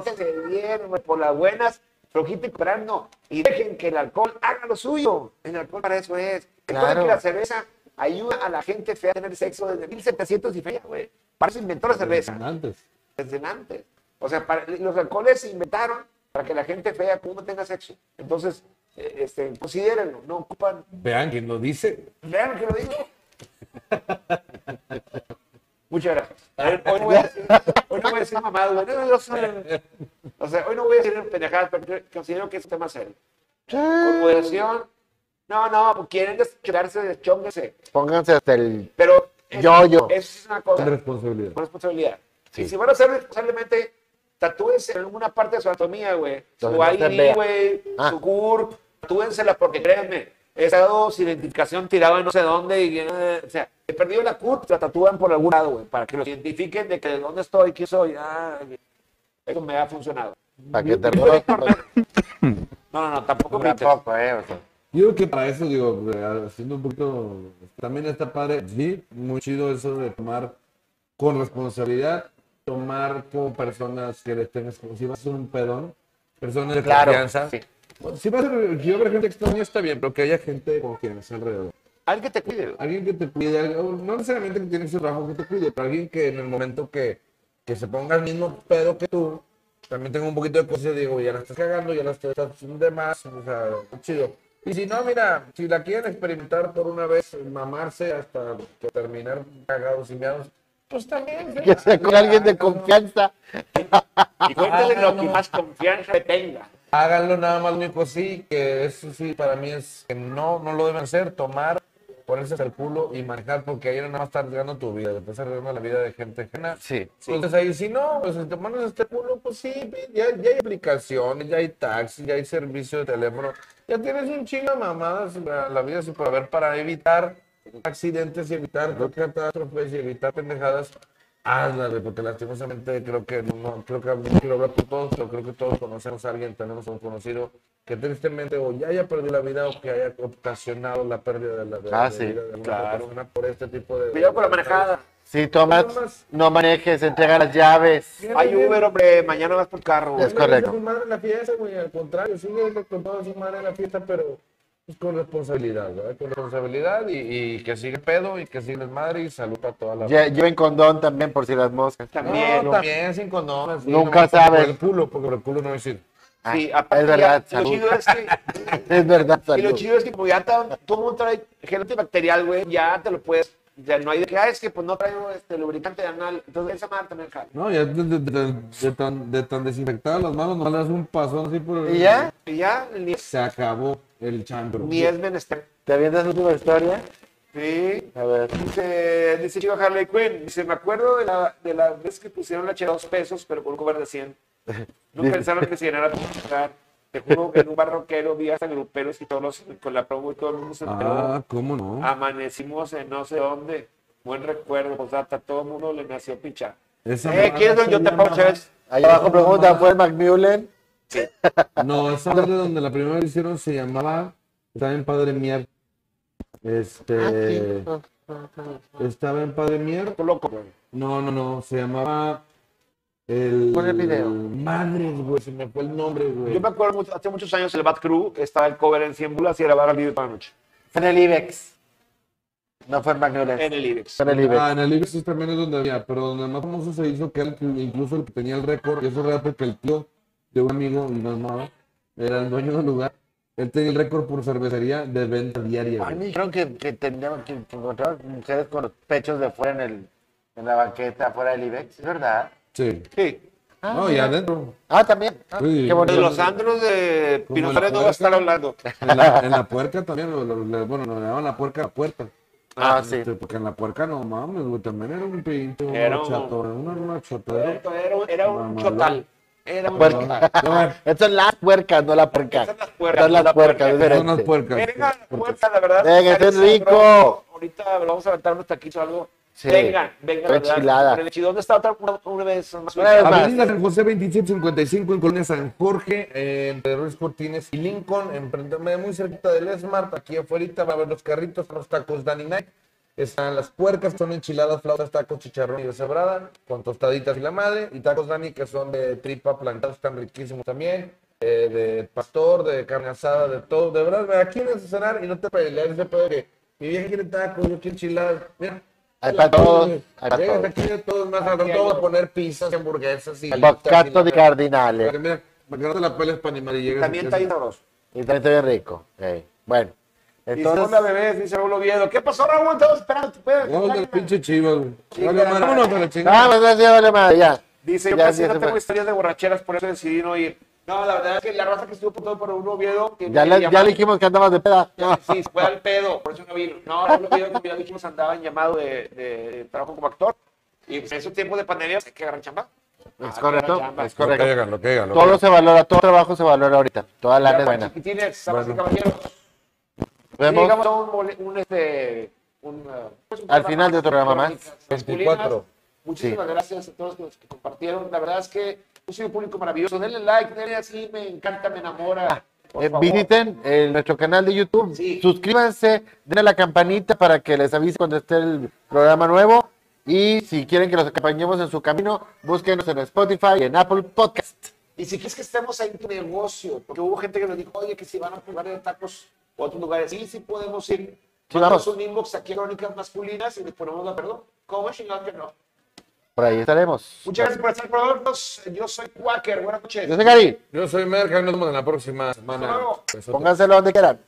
Bien, güey, por las buenas, flojito y. Y dejen que el alcohol haga lo suyo. El alcohol para eso es. Claro. que la cerveza ayuda a la gente fea a tener sexo desde 1700 y fea, güey. Para eso inventó la cerveza, Antes. desde antes. O sea, para- los alcoholes se inventaron para que la gente fea como tenga sexo. Entonces, eh, este, considérenlo, no ocupan. Vean quién lo dice. Vean que lo digo. Muchas gracias. A ver, hoy, no voy a decir, hoy no voy a decir. No, O sea, hoy no voy a decir pendejadas, porque considero que es un tema serio. Con moderación. No, no, pues quieren deschongarse, deschónguense. Pónganse hasta el Pero eso, Yo, yo. eso es una cosa Con responsabilidad. con responsabilidad. Sí. Y si van a hacer responsablemente, tatúense en alguna parte de su anatomía, güey. Su no ID, güey, Ah. su CURP, tatúensela porque créanme, he estado sin identificación tirado en no sé dónde y, eh, o sea, he perdido la CURP, la tatúan por algún lado, güey, para que los identifiquen de que de dónde estoy, quién soy, ah, eso me ha funcionado. Para que te Yo. Víctor, No, no, no, tampoco me. Tampoco, eh. o sea. Yo creo que para eso, digo, eh, haciendo un poquito, también está padre, sí, muy chido eso de tomar con responsabilidad, tomar como personas que les tengas, como si vas a ser un pedón, personas de Claro, confianza. sí. Si va a a haber gente extraña está bien, pero que haya gente de confianza alrededor. Alguien que te cuide. Alguien que te cuide, no necesariamente que tiene ser trabajo que te cuide, pero alguien que en el momento que, que se ponga el mismo pedo que tú, también tenga un poquito de cosas y digo, ya la estás cagando, ya la estás haciendo de más, o sea, chido. Y si no, mira, si la quieren experimentar por una vez, mamarse hasta que terminar cagados y meados, pues también. Que sea con alguien de confianza. Y cuéntale lo que más confianza tenga. Háganlo nada más, único sí, que eso sí para mí es que no, no lo deben hacer, tomar, ponerse hasta el culo y manejar, porque ahí nada más estás arriesgando tu vida, estás arriesgando la vida de gente ajena. Sí. Entonces ahí si no, pues si te pones este culo, pues sí, ya, ya hay aplicaciones, ya hay taxis, ya hay servicio de teléfono, ya tienes un chingo de mamadas la, la vida así por haber para evitar accidentes y evitar catástrofes y evitar pendejadas. Hazla, güey, porque lastimosamente creo que no, creo que no quiero hablar por todos, pero creo que todos conocemos a alguien, tenemos a un conocido que tristemente o ya haya perdido la vida o que haya ocasionado la pérdida de la de, Ah, de sí, vida de una claro. persona por este tipo de... Cuidado con la manejada. Si tomas, no manejes, entrega las llaves. Hay Uber, hombre, mañana vas por carro. Es correcto. su madre en la fiesta, güey. Al contrario, sigue con toda su madre en la fiesta, pero pues, con responsabilidad, ¿verdad? Con responsabilidad y, y que sigue pedo y que sigue el madre y salud a toda la Lle- Lleven condón también por si las moscas. También. No, también sin condón. así, Nunca por- sabes. Por el culo, porque por el culo no decir. Sí, Ah, aparte es verdad, ya, lo salud. chido es que, Es verdad, y lo salud. chido es que como ya ta- todo mundo trae gel antibacterial, güey, ya te lo puedes, ya no hay de que, ah, es que pues no traigo este lubricante anal, entonces esa madre también jala. No, ya de, de- de- de tan, de tan desinfectadas las manos, no le das un pasón así por el... ¿Y ya? Y ya, ni Se acabó el chancro. ni es menester. ¿Te avientas la última historia? Sí. A ver. Dice, dice Chico Harley Quinn, dice, me acuerdo de la, de la vez que pusieron la chela a dos pesos, pero con un cover de 100. No pensaron que se llenara lugar. Te juro que en un barroquero vi hasta gruperos y todos los, con la promo y todo el mundo se enteró. Ah, ¿cómo no? Amanecimos en no sé dónde. Buen recuerdo, pues hasta todo el mundo le nació picha. Esa Eh, madre ¿quieres se ver? Yo te pongo chéves. Ahí abajo pregunta, ¿fue Macmillan? No, esa madre donde la primera vez hicieron se llamaba, estaba en Padre Mier. Este, estaba en Padre Mier. Loco, güey. No, no, no, se llamaba el... Pon el video. Madres, güey, se me fue el nombre, güey. Yo me acuerdo mucho- hace muchos años el Bad Crew estaba el cover en 100 bulas y era Barra Libre para la noche. Fue en el IBEX. No fue en Macmillan. En el Ibex. Fue en el IBEX. Ah, en el Ibex también es donde había, pero donde más famoso se hizo que era incluso el que tenía el récord, y eso era porque el tío de un amigo, y no es nada, era el dueño del lugar, él tenía el récord por cervecería de venta diaria. A mí me dijeron que, que tendríamos que encontrar mujeres con los pechos de fuera en, el, en la banqueta, afuera del IBEX. ¿Es verdad? Sí. Sí. Ah, No, y adentro. Ah, también. Ah, Sí. Qué De los andros de Pino la Suárez no va a puerca. estar hablando. En la, en la puerca también, lo- lo- lo- bueno, nos llamaban la puerca a la puerta. Ah, sí. Este, porque en la puerca no mames, güey, también era un pinche Era un- chato, una, una chotera. Era, un- era un Mamalón. chotal. Era un Puerca. No, Estas son las puercas, no la puerca. Esas son las puercas, Estas son no la las puercas, puerca. es son las puercas. Venga, Porque- puerta, la verdad. Venga, este es rico. Ahorita vamos a aventar unos taquitos o algo. Sí. Venga, venga, la verdad. Enchilada. Pero el chido, ¿Dónde está otra una, una vez más? Avenida San José 2755 en Colonia San Jorge, eh, entre Ruiz Cortines y Lincoln, enfrente, muy cerquita del Smart, aquí afuera va a ver los carritos, los tacos Danny Night. Están las puercas, son enchiladas, flautas, tacos, chicharrón y deshebrada, con tostaditas y la madre. Y tacos Dani, que son de tripa plantados, están riquísimos también. eh, de pastor, de carne asada, de todo. De verdad, ve, aquí vienes a cenar y no te pelees ese pedo de que mi vieja quiere tacos, yo quiero enchiladas. Mira, Hay para todos, hay para todos. aquí de todos más, al rato voy a poner pizzas, hamburguesas y... Bocato de cardinales. para que no te la peles para animar y llegues También está sabroso. Y también está bien rico. Bueno, Dice, entonces. bebés, dice Raúl Oviedo. ¿Qué pasó, Raúl? Estamos esperando. ¿te puedes- Vamos del pinche chivas, güey. Vale, madre, vámonos chingada. Ah, pues gracias, vale madre, ya. Dice, yo casi no tengo historias de borracheras, por eso decidí no ir. No, la verdad es que la raza que estuvo por todo por un Oviedo... Que Ya le, ya le dijimos que andabas de peda. Ya, Sí, fue al pedo, por eso no vino. No, Raúl Oviedo, como ya dijimos, andaba en llamado de, de- de trabajo como actor. Y en esos tiempos de pandemia hay que agarrar chamba. Es Ah, correcto, chamba. es Lo que correcto. hagan, lo que hagan. lo que Todo hagan. se valora, todo trabajo se valora ahorita. Toda la es buena. chiquitines, Bueno. caballeros. Vemos a un, un, este, un, uh, pues, un Al final de otro programa más. crónicas masculinas. 24. Muchísimas gracias a todos los que compartieron. La verdad es que un sido público maravilloso. Denle like, denle así, me encanta, me enamora. Eh, visiten eh, nuestro canal de YouTube, Sí. suscríbanse, denle a la campanita para que les avise cuando esté el programa nuevo. Y si quieren que los acompañemos en su camino, búsquenos en Spotify y en Apple Podcast. Y si quieres que estemos ahí en tu negocio, porque hubo gente que nos dijo, oye, que si van a jugar de tacos o a otros lugares, sí, sí podemos ir. Sí, vamos. un inbox aquí a Crónicas Masculinas y les ponemos la perdón. ¿Cómo chingado que no? Por ahí estaremos. Muchas gracias por estar con nosotros. Yo soy Quaker. Buenas noches. Yo soy Gary, Yo soy Merca y nos vemos en la próxima semana. Pónganselo donde quieran.